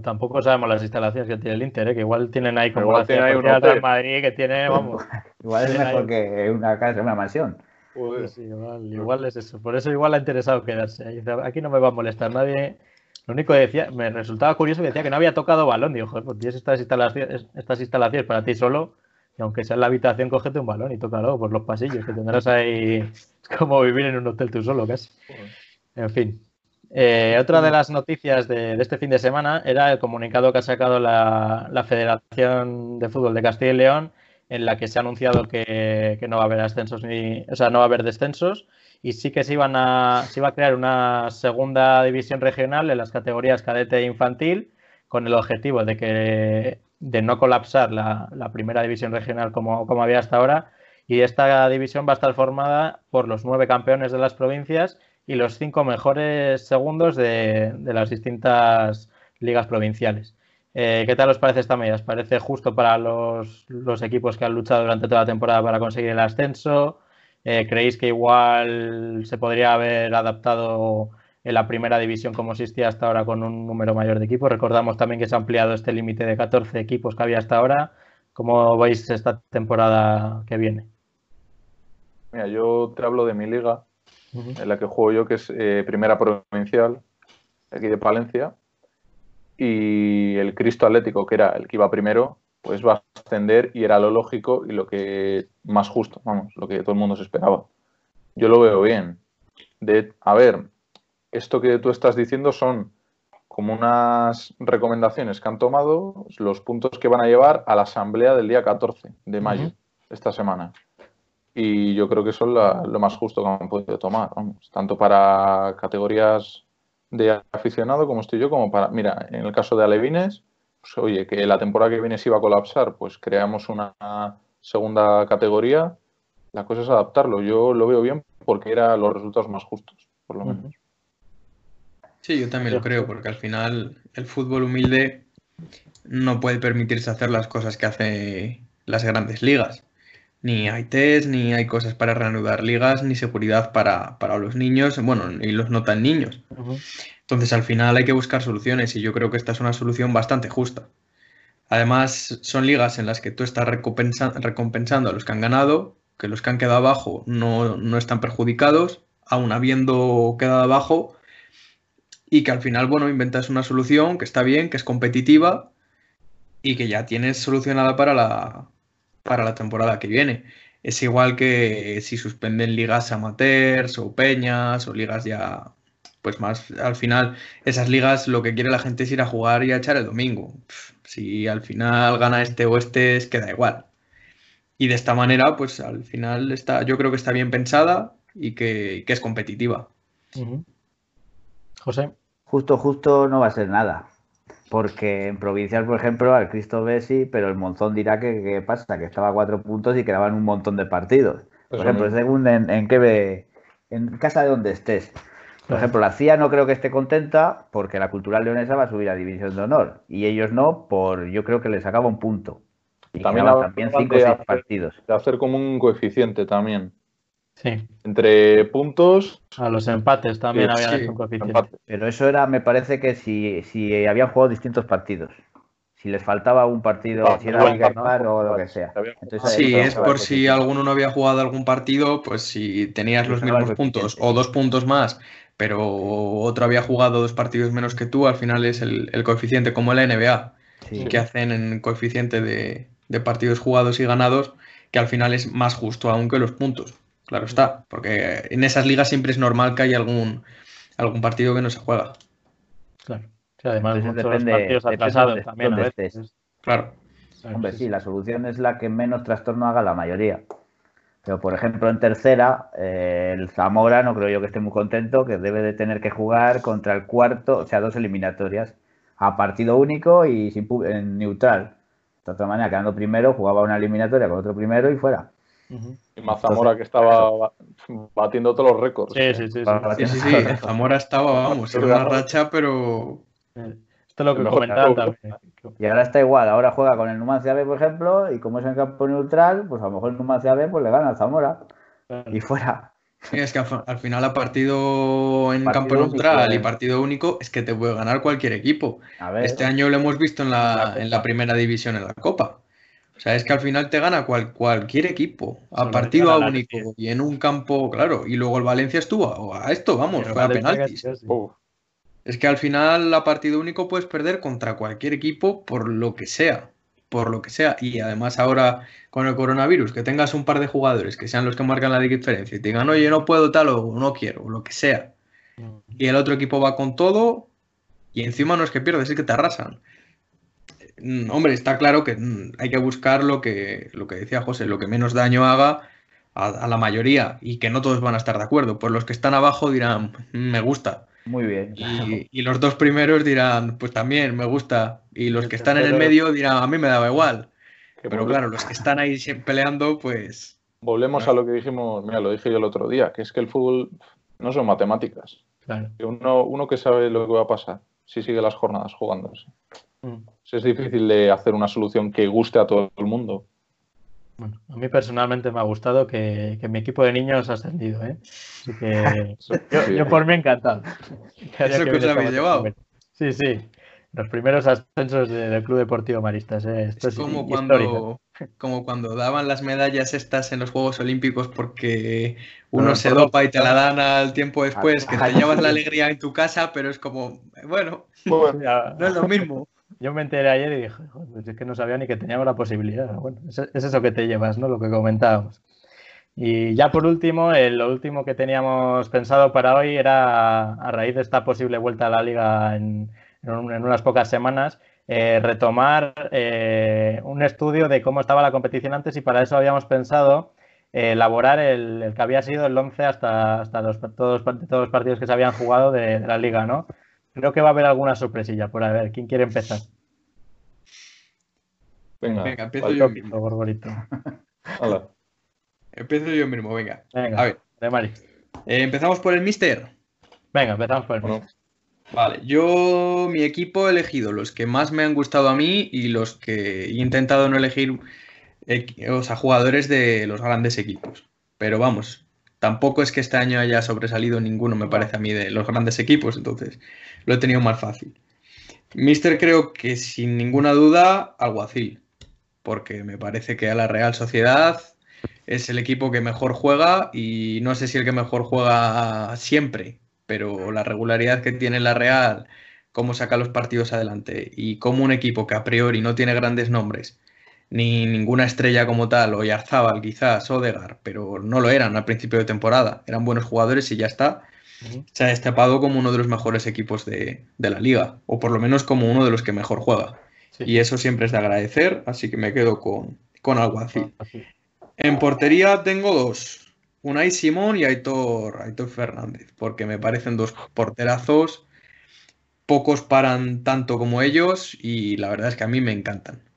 tampoco sabemos las instalaciones que tiene el Inter, ¿eh? que igual tienen ahí como la tiene en Madrid que tiene, vamos. igual es mejor que una casa, una mansión. Sí, igual, es eso. Por eso igual le ha interesado quedarse. Aquí no me va a molestar nadie. Lo único que decía, me resultaba curioso que decía que no había tocado balón. Digo, joder, pues tienes estas instalaciones, estas instalaciones para ti solo, y aunque sea en la habitación, cógete un balón y tócalo por los pasillos, que tendrás ahí. Es como vivir en un hotel tú solo, casi. En fin. Eh, otra de las noticias de, este fin de semana era el comunicado que ha sacado la, Federación de Fútbol de Castilla y León, en la que se ha anunciado que, no va a haber ascensos ni, o sea, no va a haber descensos y sí que se iban a, se iba a crear una segunda división regional en las categorías cadete e infantil con el objetivo de que de no colapsar la, primera división regional como, como había hasta ahora y esta división va a estar formada por los nueve campeones de las provincias y los cinco mejores segundos de, las distintas ligas provinciales. Eh, ¿Qué tal os parece esta medida? ¿Os parece justo para los, equipos que han luchado durante toda la temporada para conseguir el ascenso? Eh, ¿Creéis que igual se podría haber adaptado en la primera división como existía hasta ahora con un número mayor de equipos? Recordamos también que se ha ampliado este límite de 14 equipos que había hasta ahora. ¿Cómo veis esta temporada que viene? Mira, yo te hablo de mi liga en la que juego yo, que es eh, primera provincial, aquí de Palencia. Y el Cristo Atlético, que era el que iba primero, pues va a ascender y era lo lógico y lo que más justo, vamos, lo que todo el mundo se esperaba. Yo lo veo bien. De, a ver, esto que tú estás diciendo son como unas recomendaciones que han tomado los puntos que van a llevar a la asamblea del día 14 de mayo, esta semana y yo creo que eso es lo más justo que han podido tomar, tanto para categorías de aficionado como estoy yo, como para, mira, en el caso de Alevines, pues, oye, que la temporada que viene se iba a colapsar, pues creamos una segunda categoría, la cosa es adaptarlo, yo lo veo bien porque eran los resultados más justos, por lo menos. Sí, yo también lo creo, porque al final el fútbol humilde no puede permitirse hacer las cosas que hace las grandes ligas ni hay test, ni hay cosas para reanudar ligas, ni seguridad para, los niños, bueno, y los no tan niños. Entonces, al final hay que buscar soluciones y yo creo que esta es una solución bastante justa. Además, son ligas en las que tú estás recompensando a los que han ganado, que los que han quedado abajo no, no están perjudicados, aún habiendo quedado abajo, y que al final, bueno, inventas una solución que está bien, que es competitiva y que ya tienes solucionada para la, para la temporada que viene. Es igual que si suspenden ligas amateurs o peñas o ligas ya, pues más, al final, esas ligas lo que quiere la gente es ir a jugar y a echar el domingo. Si al final gana este o este, es que da igual. Y de esta manera, pues al final está, yo creo que está bien pensada y que, es competitiva. José. Justo, justo no va a ser nada. Porque en provincial, por ejemplo, al Cristo Bessi, pero el Monzón dirá que qué pasa, que estaba a cuatro puntos y quedaban un montón de partidos. Por ejemplo, según en, qué ve, en casa de donde estés. Por ejemplo, la CIA no creo que esté contenta porque la Cultural Leonesa va a subir a División de Honor y ellos no, por yo creo que les sacaba un punto. Y también, también cinco o seis partidos. De hacer como un coeficiente también. Sí. Entre puntos. A los empates también Sí, había sí, un coeficiente. Pero eso era, me parece que si, si habían jugado distintos partidos. Si les faltaba un partido, Ah, si era ¿no? impar o lo que sea. Entonces, Sí, ahí es por si alguno no había jugado algún partido, pues si tenías los mismos puntos o dos puntos más, pero otro había jugado dos partidos menos que tú, al final es el, el coeficiente, como la NBA, Sí. que hacen en coeficiente de, de partidos jugados y ganados, que al final es más justo aún que los puntos. Claro está, porque en esas ligas siempre es normal que haya algún, algún partido que no se juega. Claro. Sí, además, Entonces depende- partidos atrasados de también a dónde veces. estés. Claro. Hombre, sí, la solución es la que menos trastorno haga la mayoría. Pero, por ejemplo, en tercera, eh, el Zamora no creo yo que esté muy contento, que debe de tener que jugar contra el cuarto, o sea, dos eliminatorias, a partido único y sin en neutral. De otra manera, quedando primero, jugaba una eliminatoria con otro primero y fuera. Ujú. Y Mazamora que estaba ba- batiendo todos los récords. Sí, sí, sí. sí. Para- Sí, sí, sí, el Zamora estaba, vamos, en una racha, pero Esto es lo que juego. también. Y ahora está igual, ahora juega con el Numancia B, por ejemplo, y como es en campo neutral, pues a lo mejor el Numancia B pues le gana al Zamora y fuera. Sí, es que al, al final a partido en Partido campo neutral eh. y partido único es que te puede ganar cualquier equipo. A ver, Este año lo hemos visto en la, en la primera división en la Copa. O sea, es que al final te gana cual- cualquier equipo a Solo partido la único y en un campo, claro. Y luego el Valencia estuvo a, a esto, vamos, Pero fue a penaltis. Es que al final a partido único puedes perder contra cualquier equipo por lo que sea, por lo que sea. Y además ahora con el coronavirus, que tengas un par de jugadores que sean los que marcan la diferencia y te digan, oye, no puedo tal o no quiero, o lo que sea. Y el otro equipo va con todo y encima no es que pierdes, es que te arrasan. Mm, Hombre, está claro que mm, hay que buscar lo que, lo que decía José, lo que menos daño haga a, a la mayoría y que no todos van a estar de acuerdo. Pues los que están abajo dirán, "Mm, me gusta. muy bien. Y, y los dos primeros dirán, pues también me gusta. Y los que están en el medio dirán, a mí me daba igual. Pero claro, los que están ahí peleando, pues Volvemos a lo que dijimos, mira, lo dije yo el otro día, que es que el fútbol no son matemáticas. Claro. Uno, uno que sabe lo que va a pasar si sigue las jornadas jugándose. Mm. Es difícil de hacer una solución que guste a todo el mundo. Bueno, a mí personalmente me ha gustado que, que mi equipo de niños ha ascendido, ¿eh? Así que yo, yo por mí encantado. ¿Eso que os habéis llevado? Sí, sí. Los primeros ascensos de- del Club Deportivo Maristas. ¿eh? Esto es es, como cuando, como cuando daban las medallas estas en los Juegos Olímpicos porque uno No, se dopa y te la dan al tiempo después, que te Ay. llevas la alegría en tu casa, pero es como, bueno, no es lo mismo. Yo me enteré ayer y dije, "Joder, pues es que no sabía ni que teníamos la posibilidad. Bueno, es, es eso que te llevas, ¿no? Lo que comentábamos. Y ya por último, eh, lo último que teníamos pensado para hoy era, a raíz de esta posible vuelta a la liga en, en un- en unas pocas semanas, eh, retomar eh, un estudio de cómo estaba la competición antes y para eso habíamos pensado elaborar el, el que había sido el 11 hasta, hasta los, todos, todos los partidos que se habían jugado de, de la liga, ¿no? Creo que va a haber alguna sorpresilla por a ver. ¿Quién quiere empezar? Venga, Venga, empiezo yo mismo. Hala. Empiezo yo mismo, venga. Venga, A ver, de Mari. eh, empezamos por el Mister. Venga, empezamos por el Bueno, Vale, yo mi equipo he elegido los que más me han gustado a mí y los que he intentado no elegir, equi- o sea, jugadores de los grandes equipos. Pero vamos, tampoco es que este año haya sobresalido ninguno, me parece a mí, de los grandes equipos, entonces lo he tenido más fácil. Mister creo que sin ninguna duda Alguacil, porque me parece que a la Real Sociedad es el equipo que mejor juega y no sé si el que mejor juega siempre, pero la regularidad que tiene la Real, cómo saca los partidos adelante y cómo un equipo que a priori no tiene grandes nombres, ni ninguna estrella como tal, o Yarzábal quizás, Odegar, pero no lo eran al principio de temporada, eran buenos jugadores y ya está, se ha destapado como uno de los mejores equipos de, de la liga, o por lo menos como uno de los que mejor juega. Sí. Y eso siempre es de agradecer, así que me quedo con, con Alguacil. Así. En portería tengo dos. Unai Simón y Aitor, Aitor Fernández, porque me parecen dos porterazos. Pocos paran tanto como ellos y la verdad es que a mí me encantan.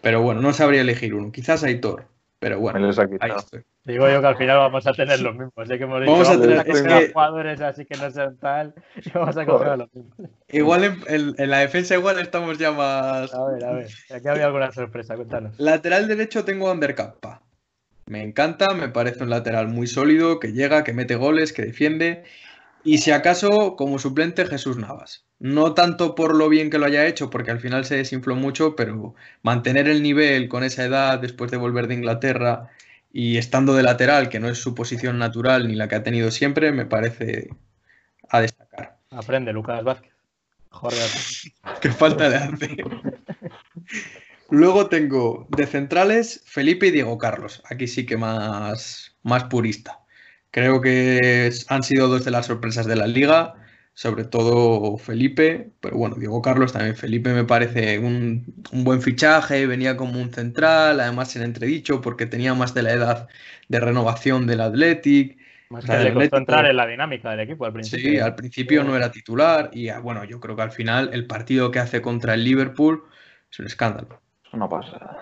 Pero bueno, no sabría elegir uno. Quizás Aitor, pero bueno, ahí estoy. Digo yo que al final vamos a tener los mismos. Sé que hemos dicho, Vamos a tener- que es sean que- jugadores así que no sean tal. Y vamos a coger a los mismos. Igual en, en- en la defensa igual estamos ya más... A ver, a ver. Aquí había alguna sorpresa, cuéntanos. Lateral derecho tengo a Undercampa. Me encanta, me parece un lateral muy sólido, que llega, que mete goles, que defiende. Y si acaso, como suplente, Jesús Navas. No tanto por lo bien que lo haya hecho, porque al final se desinfló mucho, pero mantener el nivel con esa edad después de volver de Inglaterra y estando de lateral, que no es su posición natural ni la que ha tenido siempre, me parece a destacar. Aprende, Lucas Vázquez. Jorge. Qué falta de arte. Luego tengo de centrales Felipe y Diego Carlos. Aquí sí que más, más purista. Creo que han sido dos de las sorpresas de la liga, sobre todo Felipe, pero bueno, Diego Carlos también. Felipe me parece un, buen fichaje, venía como un central, además en entredicho porque tenía más de la edad de renovación del Athletic. Más que le costó entrar en la dinámica del equipo al principio. Sí, al principio no era titular y ah, bueno, yo creo que al final el partido que hace contra el Liverpool es un escándalo. No pasa.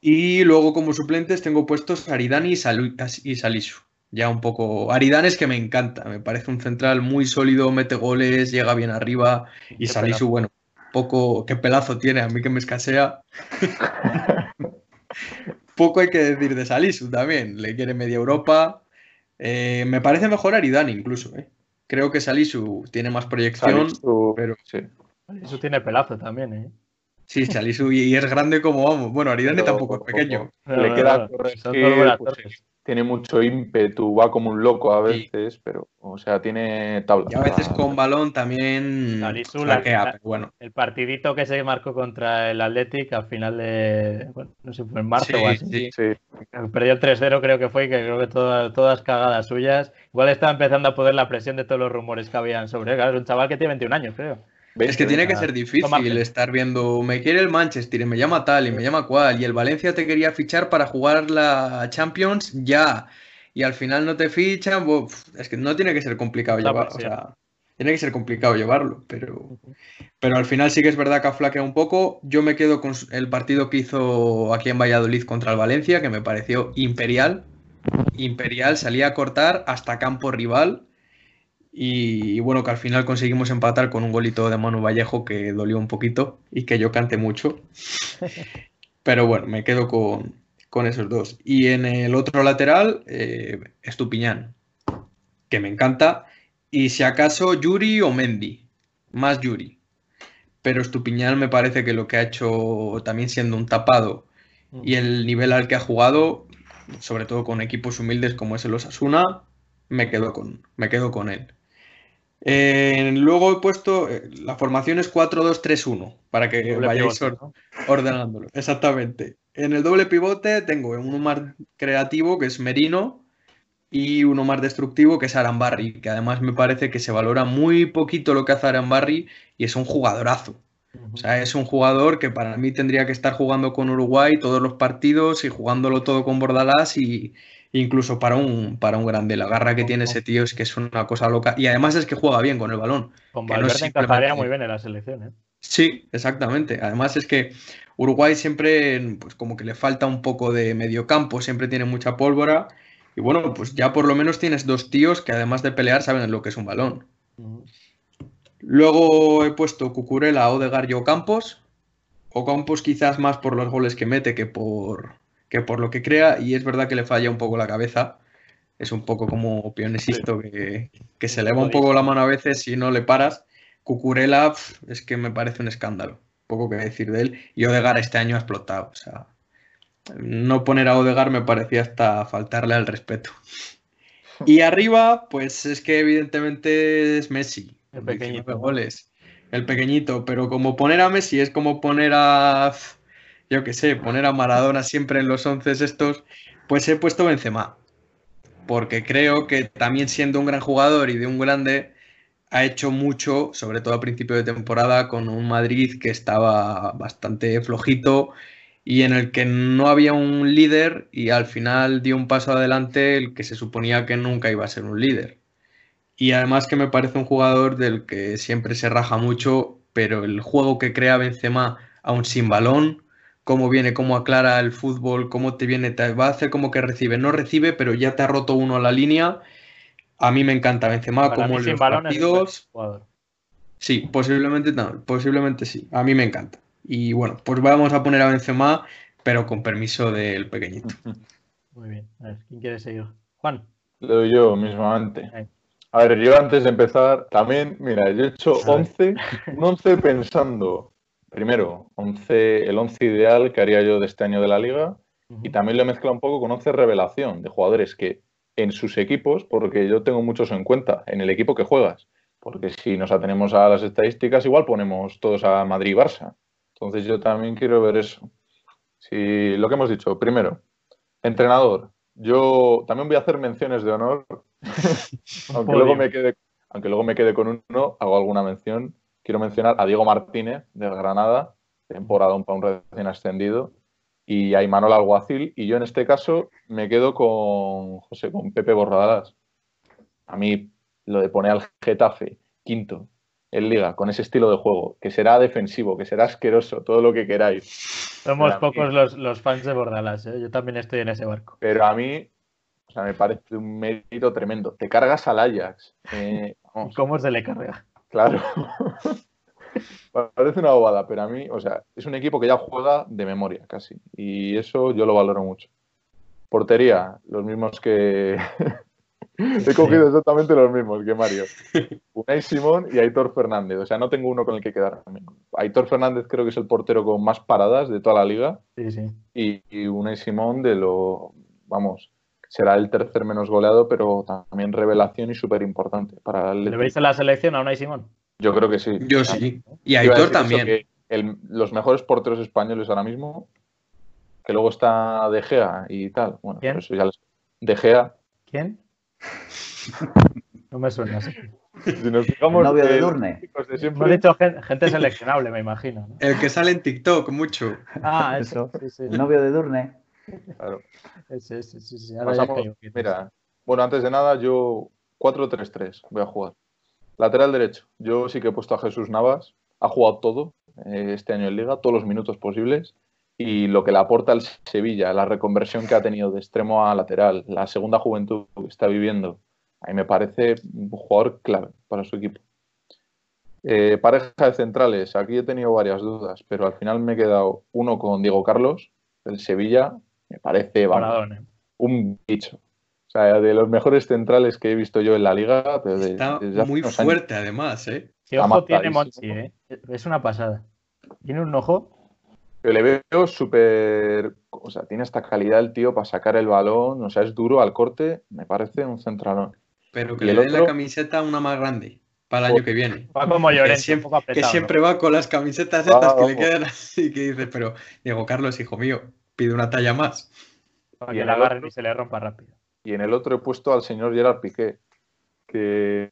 Y luego como suplentes tengo puestos Aridani y, Salisu. Ya un poco. Aridani es que me encanta. Me parece un central muy sólido, mete goles, llega bien arriba. Y Salisu, bueno, poco. Qué pelazo tiene, a mí que me escasea. poco hay que decir de Salisu también. Le quiere media Europa. Eh, me parece mejor Aridani incluso. Eh. Creo que Salisu tiene más proyección. pero... Sí. Salisu tiene pelazo también, ¿eh? Sí, Chalisu y es grande como vamos. Bueno, Aridane tampoco es pequeño. Le queda correr pues, tiene mucho ímpetu, va como un loco a veces, pero, o sea, tiene tabla. Y a veces con balón también bueno. El partidito que se marcó contra el Athletic al final de, bueno, no sé, fue en marzo o así. Sí, sí. Perdió el 3-0 creo que fue, que creo que todas, todas cagadas suyas. Igual estaba empezando a poder la presión de todos los rumores que habían sobre él. Claro, es un chaval que tiene 21 años, creo. Es que tiene que ser difícil estar viendo, me quiere el Manchester y me llama tal y me llama cual, y el Valencia te quería fichar para jugar la Champions ya, y al final no te fichan, es que no tiene que ser complicado llevarlo, o sea, tiene que ser complicado llevarlo, pero, pero al final sí que es verdad que ha flaqueado un poco. Yo me quedo con el partido que hizo aquí en Valladolid contra el Valencia, que me pareció imperial, imperial, salía a cortar hasta campo rival y, bueno, que al final conseguimos empatar con un golito de Manu Vallejo que dolió un poquito y que yo cante mucho. Pero bueno, me quedo con, esos dos. Y en el otro lateral, eh, Estupiñán, que me encanta. Y si acaso Yuri o Mendy, más Yuri. Pero Estupiñán me parece que lo que ha hecho también siendo un tapado y el nivel al que ha jugado, sobre todo con equipos humildes como es el Osasuna, me quedo con, me quedo con él. Eh, luego he puesto, eh, la formación es 4-2-3-1, para que vayáis ordenándolo. Exactamente. En el doble pivote tengo uno más creativo, que es Merino, y uno más destructivo, que es Arambarri, que además me parece que se valora muy poquito lo que hace Arambarri y es un jugadorazo. O sea, es un jugador que para mí tendría que estar jugando con Uruguay todos los partidos y jugándolo todo con Bordalás y, incluso para un, para un grande. La garra que tiene ese tío es que es una cosa loca. Y además es que juega bien con el balón. Con Valverde no muy bien en la selección. ¿eh? Sí, exactamente. Además es que Uruguay siempre, pues como que le falta un poco de mediocampo, siempre tiene mucha pólvora. Y bueno, pues ya por lo menos tienes dos tíos que además de pelear saben lo que es un balón. Luego he puesto Cucurella, Odegar y Ocampos. Ocampos quizás más por los goles que mete que por, que por lo que crea, y es verdad que le falla un poco la cabeza. Es un poco como Pionesisto, que, que, se le va un poco la mano a veces y no le paras. Cucurella es que me parece un escándalo. Poco que decir de él. Y Odegar este año ha explotado. O sea, no poner a Odegar me parecía hasta faltarle al respeto. Y arriba, pues es que evidentemente es Messi. El pequeñito. Goles. El pequeñito, pero como poner a Messi es como poner a yo qué sé, poner a Maradona siempre en los once estos, pues he puesto Benzema. Porque creo que también siendo un gran jugador y de un grande, ha hecho mucho, sobre todo a principio de temporada, con un Madrid que estaba bastante flojito y en el que no había un líder y al final dio un paso adelante el que se suponía que nunca iba a ser un líder. Y además que me parece un jugador del que siempre se raja mucho, pero el juego que crea Benzema aún sin balón, cómo viene, cómo aclara el fútbol, cómo te viene, te va a hacer como que recibe, no recibe, pero ya te ha roto uno a la línea. A mí me encanta Benzema, como en los partidos. Sí, posiblemente no, posiblemente sí. A mí me encanta. Y bueno, pues vamos a poner a Benzema, pero con permiso del pequeñito. Muy bien. A ver, ¿quién quiere seguir? Juan. Le doy yo mismamente. A ver, yo antes de empezar, también, mira, yo he hecho 11, un 11 pensando, primero, 11, el 11 ideal que haría yo de este año de la liga, y también lo he mezclado un poco con 11 revelación de jugadores que en sus equipos, porque yo tengo muchos en cuenta, en el equipo que juegas, porque si nos atenemos a las estadísticas, igual ponemos todos a Madrid y Barça. Entonces yo también quiero ver eso. Si lo que hemos dicho, primero, entrenador. Yo también voy a hacer menciones de honor, aunque, luego me quede, aunque luego me quede con uno, hago alguna mención. Quiero mencionar a Diego Martínez del Granada, temporada para un recién ascendido, y a Imanol Alguacil. Y yo en este caso me quedo con José, con Pepe Borradalas. A mí lo de poner al Getafe quinto en liga con ese estilo de juego, que será defensivo, que será asqueroso, todo lo que queráis. Somos pocos los, fans de Bordalas, ¿eh? yo también estoy en ese barco. Pero a mí, o sea, me parece un mérito tremendo. Te cargas al Ajax. Eh, ¿Cómo se le carga? Claro. Parece una bobada, pero a mí, o sea, es un equipo que ya juega de memoria casi. Y eso yo lo valoro mucho. Portería, los mismos que, He cogido exactamente los mismos que Mario. Unai Simón y Aitor Fernández. O sea, no tengo uno con el que quedarme. Aitor Fernández creo que es el portero con más paradas de toda la liga. Sí, sí. Y, Unai Simón de lo, vamos, será el tercer menos goleado, pero también revelación y súper importante para el... ¿Le veis en la selección a Unai Simón? Yo creo que sí. Yo sí. Y Aitor también. los mejores porteros españoles ahora mismo, que luego está De Gea y tal. Bueno, ¿Quién? eso ya les... De Gea. ¿Quién? No me suena así. Si nos fijamos novio de Durne. Hemos dicho gente, seleccionable, me imagino. El que sale en TikTok mucho. Ah, eso. El novio de Durne. Claro. Sí, sí, sí. mira, bueno, antes de nada, yo 4-3-3 voy a jugar. Lateral derecho. Yo sí que he puesto a Jesús Navas. Ha jugado todo eh, este año en Liga, todos los minutos posibles y lo que le aporta al Sevilla, la reconversión que ha tenido de extremo a lateral, la segunda juventud que está viviendo, a mí me parece un jugador clave para su equipo. Eh, pareja de centrales, aquí he tenido varias dudas, pero al final me he quedado uno con Diego Carlos, del Sevilla, me parece un bicho. O sea, de los mejores centrales que he visto yo en la liga. Está muy fuerte, además, ¿eh? ¿Qué ojo tiene Monchi, eh? Es una pasada. Tiene un ojo le veo súper. O sea, tiene esta calidad el tío para sacar el balón. O sea, es duro al corte. Me parece un centralón. Pero que le den la camiseta una más grande para el año que viene. Va como que siempre, que siempre va con las camisetas estas que le quedan así. Que dices, pero Diego Carlos, hijo mío, pide una talla más. Para que la agarren y se le rompa rápido. Y en el otro he puesto al señor Gerard Piqué. Que.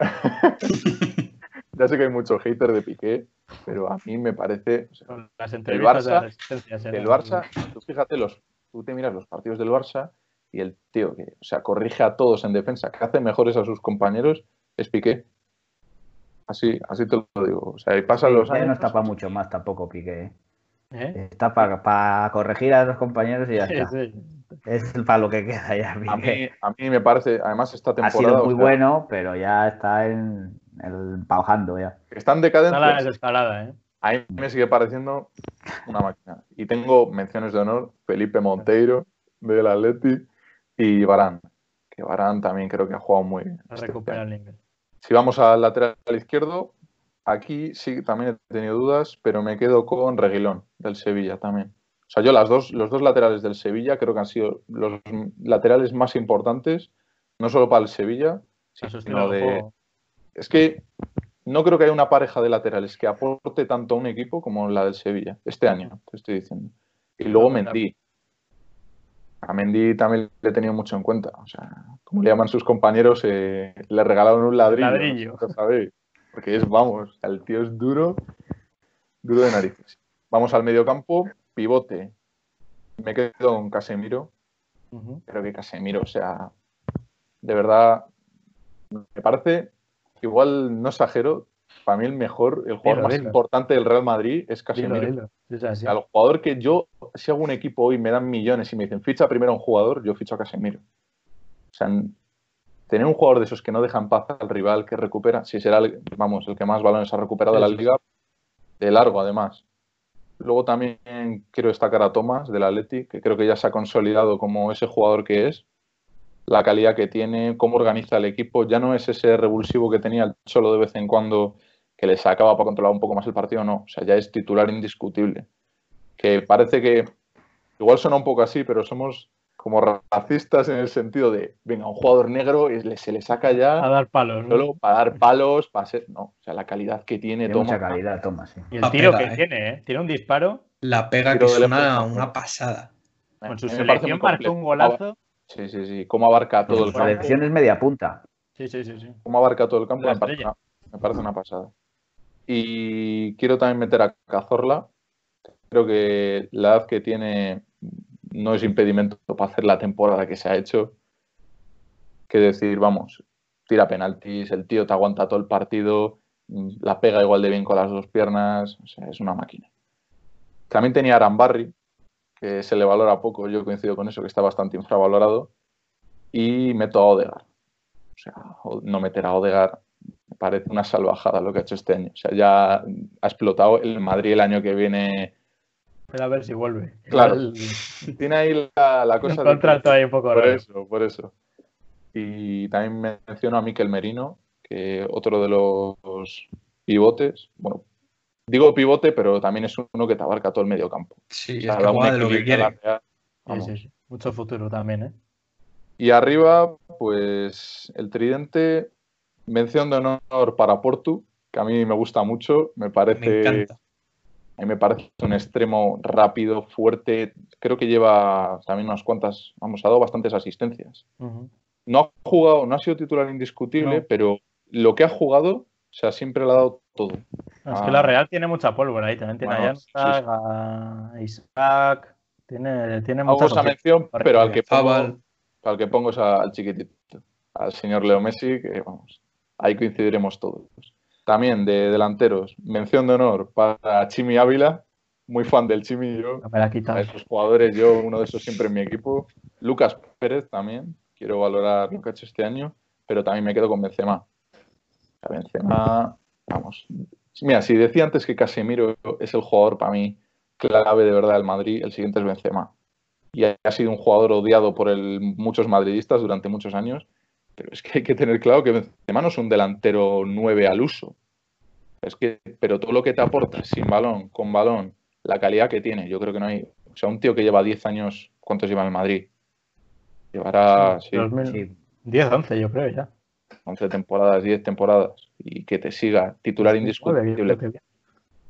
ya sé que hay muchos haters de Piqué, pero a mí me parece. el Barça, el Barça, tú fíjate, los, tú te miras los partidos del Barça y el tío que, o sea, corrige a todos en defensa, que hace mejores a sus compañeros, es Piqué. Así, así te lo digo. O sea, y pasan los años. no está para mucho más tampoco, Piqué. ¿eh? ¿Eh? Está para corregir a los compañeros y ya está. Es para lo que queda ya. A mí, a mí, me parece, además, esta temporada. Ha sido muy bueno, pero ya está en, el paujando ya. Están decadentes. Está la desescalada, ¿eh? A mí me sigue pareciendo una máquina. Y tengo menciones de honor, Felipe Monteiro, del Atleti, y Barán. Que Barán también creo que ha jugado muy bien. Este si vamos al lateral izquierdo, aquí sí también he tenido dudas, pero me quedo con Reguilón, del Sevilla también. O sea, yo las dos, los dos laterales del Sevilla creo que han sido los laterales más importantes, no solo para el Sevilla, sino de, es que no creo que haya una pareja de laterales que aporte tanto a un equipo como la del Sevilla, este año, te estoy diciendo. Y luego Mendy. A Mendy también le he tenido mucho en cuenta. O sea, como le llaman sus compañeros, eh, le regalaron un ladrillo. ladrillo. sabéis. Porque es, vamos, el tío es duro, duro de narices. Vamos al medio campo, pivote. Me quedo con Casemiro. Creo que Casemiro, o sea, de verdad, me parece igual no exagero, para mí el mejor, el jugador más importante del Real Madrid es Casemiro. Al jugador que yo, si hago un equipo hoy me dan millones y me dicen ficha primero a un jugador, yo ficho a Casemiro. O sea, tener un jugador de esos que no dejan paz al rival, que recupera, si será, el, vamos, el que más balones ha recuperado de la liga, de largo además. Luego también quiero destacar a Thomas del Atleti, que creo que ya se ha consolidado como ese jugador que es. La calidad que tiene, cómo organiza el equipo. Ya no es ese revulsivo que tenía el Cholo de vez en cuando que le sacaba para controlar un poco más el partido, no. O sea, ya es titular indiscutible. Que parece que igual suena un poco así, pero somos como racistas en el sentido de, venga, un jugador negro se le saca ya... A dar palos. Solo para dar palos, para ser... No, o sea, la calidad que tiene, Toma. Mucha calidad, Toma, sí. Y el tiro que ¿eh? tiene, ¿eh? Tiene un disparo. La pega que es una, una pasada. Con su selección marcó un golazo. Sí, sí, sí. Cómo abarca todo el campo. Su selección es media punta. Sí, sí, sí. sí. Cómo abarca todo el campo me parece, una, me parece una pasada. Y quiero también meter a Cazorla. Creo que la edad que tiene no es impedimento para hacer la temporada que se ha hecho. Que decir, vamos, tira penaltis, el tío te aguanta todo el partido, la pega igual de bien con las dos piernas, o sea, es una máquina. También tenía Arambarri, que se le valora poco, yo coincido con eso, que está bastante infravalorado, y meto a Odegar. O sea, no meter a Odegar me parece una salvajada lo que ha hecho este año. O sea, ya ha explotado el Madrid el año que viene a ver si vuelve. Claro. Tiene ahí la, cosa. Un contrato ahí un poco Por eso, por eso. Y también menciono a Miquel Merino, que otro de los pivotes. Bueno, digo pivote, pero también es uno que te abarca todo el medio campo. Sí, es que de lo que quiere. Sí, sí, Mucho futuro también, ¿eh? Y arriba, pues el tridente, mención de honor para Portu, que a mí me gusta mucho, me parece. Me encanta. A mí me parece un extremo rápido, fuerte. Creo que lleva también unas cuantas, vamos, ha dado bastantes asistencias. No ha jugado, no ha sido titular indiscutible, pero lo que ha jugado, o sea, siempre le ha dado todo. es que la Real tiene mucha pólvora ahí, también tiene a Isaac, tiene, tiene mucha mención, pero al que pongo, al que pongo es al chiquitito, al señor Leo Messi, que vamos, ahí coincidiremos todos. También de delanteros, mención de honor para Chimi Ávila, muy fan del Chimi yo. Me la quita. A esos jugadores, yo uno de esos siempre en mi equipo. Lucas Pérez también, quiero valorar lo que ha hecho este año, pero también me quedo con Benzema. Benzema, vamos. Mira, si decía antes que Casemiro es el jugador para mí clave de verdad del Madrid, el siguiente es Benzema. Y ha sido un jugador odiado por muchos madridistas durante muchos años pero es que hay que tener claro que Benzema no es un delantero 9 al uso. Es que, pero todo lo que te aporta sin balón, con balón, la calidad que tiene, yo creo que no hay. O sea, un tío que lleva 10 años, ¿cuántos lleva en el Madrid? Llevará. Sí, 10, 11, yo creo ya. 11 temporadas, 10 temporadas. Y que te siga titular indiscutible.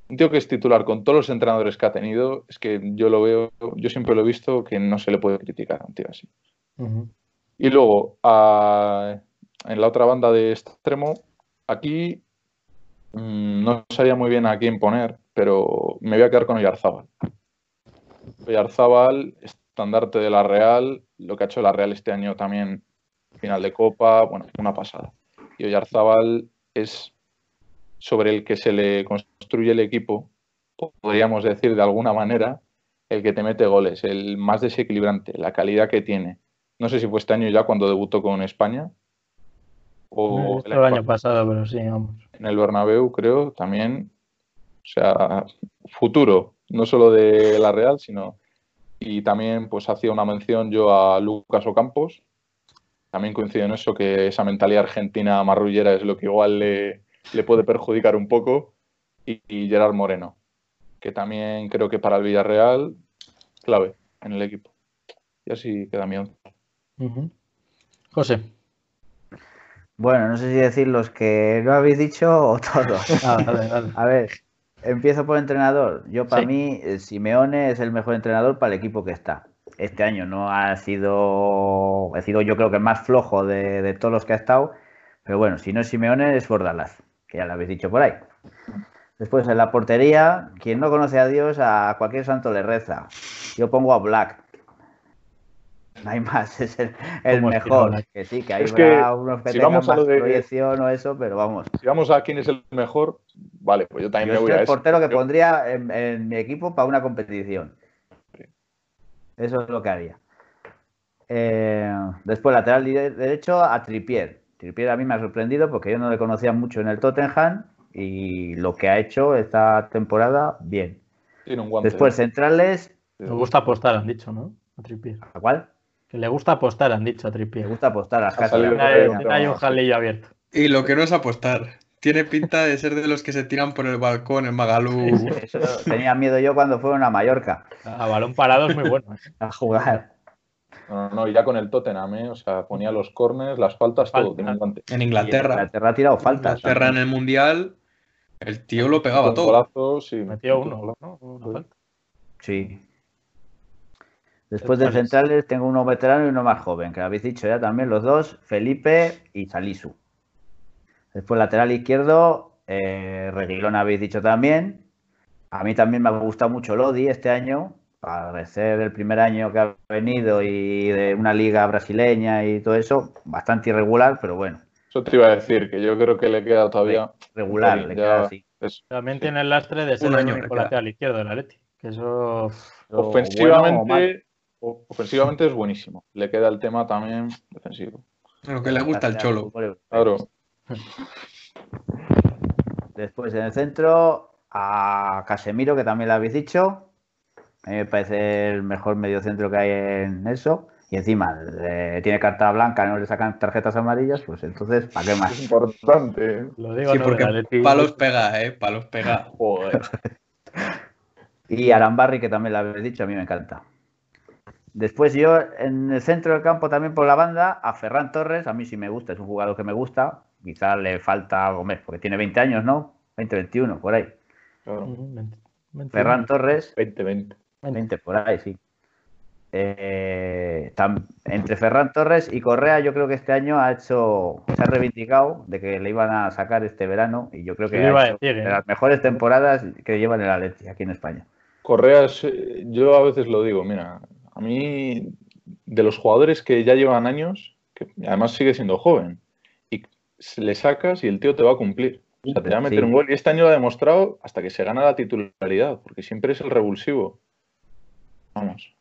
Un tío que es titular con todos los entrenadores que ha tenido, es que yo lo veo, yo siempre lo he visto que no se le puede criticar a un tío así. Y luego, en la otra banda de extremo, aquí mm, no sabía muy bien a quién poner, pero me voy a quedar con Oyarzábal. Oyarzábal, estandarte de la Real, lo que ha hecho la Real este año también, final de Copa, bueno, una pasada. Y Oyarzábal es sobre el que se le construye el equipo, podríamos decir de alguna manera, el que te mete goles, el más desequilibrante, la calidad que tiene, no sé si fue este año ya cuando debutó con España. O el, año pasado, pero sí, vamos. En el Bernabéu, creo, también. O sea, futuro, no solo de la Real, sino. Y también, pues, hacía una mención yo a Lucas Ocampos. También coincido en eso, que esa mentalidad argentina marrullera es lo que igual le, puede perjudicar un poco. Y, y Gerard Moreno, que también creo que para el Villarreal, clave en el equipo. Y así queda mi once. José. Bueno, no sé si decir los que no habéis dicho o todos. Ah, A ver, empiezo por entrenador. Yo para mí, eh, Simeone es el mejor entrenador para el equipo que está. Este año no ha sido, ha sido yo creo que el más flojo de, todos los que ha estado. Pero bueno, si no es Simeone es Bordalás, que ya lo habéis dicho por ahí. Después en la portería, quien no conoce a Dios, a cualquier santo le reza. Yo pongo a Black, no hay más, es el, mejor. Que sí, que hay unos que tengan más proyección o eso, pero vamos. Si vamos a quién es el mejor, vale, pues yo también me voy a el portero que pondría en, mi equipo para una competición. Eso es lo que haría. Eh, después, lateral derecho a Tripier. Tripier a mí me ha sorprendido porque yo no le conocía mucho en el Tottenham y lo que ha hecho esta temporada, bien. Tiene un guante. Después, centrales. Me gusta apostar, han dicho, ¿no? A Trippier. ¿A cuál? Le gusta apostar, han dicho a Trippier. Me gusta apostar a Hay, hay un jalillo abierto. Y lo que no es apostar. Tiene pinta de ser de los que se tiran por el balcón en Magalú. Eso tenía miedo yo cuando fueron a Mallorca A balón parado es muy bueno. ¿eh? a jugar. No, no, ya con el Tottenham, ¿eh? O sea, ponía los corners, las faltas, todo. Falta. Tiene un guante. En Inglaterra. Inglaterra ha tirado faltas. Inglaterra en el Mundial, el tío lo pegaba todo. golazo, sí. Metió un uno. ¿no? Una falta. Sí. Después de Centrales. tengo uno veterano y uno más joven, que lo habéis dicho ya también los dos, Felipe y Salisu. Después lateral izquierdo, eh, Reguilón habéis dicho también. A mí también me ha gustado mucho Lodi este año, para ser el primer año que ha venido y de una liga brasileña y todo eso, bastante irregular, pero bueno, Eso te iba a decir, que yo creo que le queda todavía. regular, le queda así. es- También Sí. tiene el lastre de ser Un el único lateral izquierdo del Atleti. Que eso. Pero bueno o mal. Ofensivamente, es buenísimo. Le queda el tema también defensivo. Lo que le gusta al cholo. Claro, Después en el centro a Casemiro, que también lo habéis dicho. A mí me parece el mejor mediocentro que hay en eso. Y encima eh, tiene carta blanca, no le sacan tarjetas amarillas, pues entonces, ¿para qué es más? importante. Lo digo Sí, no, porque Atleti. palos pega, ¿eh? Palos pega. Joder. Y Arambarri, que también lo habéis dicho, a mí me encanta. Después yo en el centro del campo también por la banda a Ferran Torres, a mí sí me gusta, es un jugador que me gusta. Quizás le falta algo más, porque tiene 20 años, ¿no? 20, 21, por ahí. Claro. Ferran Torres, 20-20. 20 por ahí, sí. Eh, tam- entre Ferran Torres y Correa, yo creo que este año ha hecho, se ha reivindicado de que le iban a sacar este verano y yo creo que ha hecho decir, ¿eh? de las mejores temporadas que llevan el Atleti aquí en España. Correa, yo a veces lo digo, mira, a mí, de los jugadores que ya llevan años, que además sigue siendo joven, y se le sacas y el tío te va a cumplir. O sea, te va a meter Sí. un gol. Y este año lo ha demostrado hasta que se gana la titularidad, porque siempre es el revulsivo. Vamos.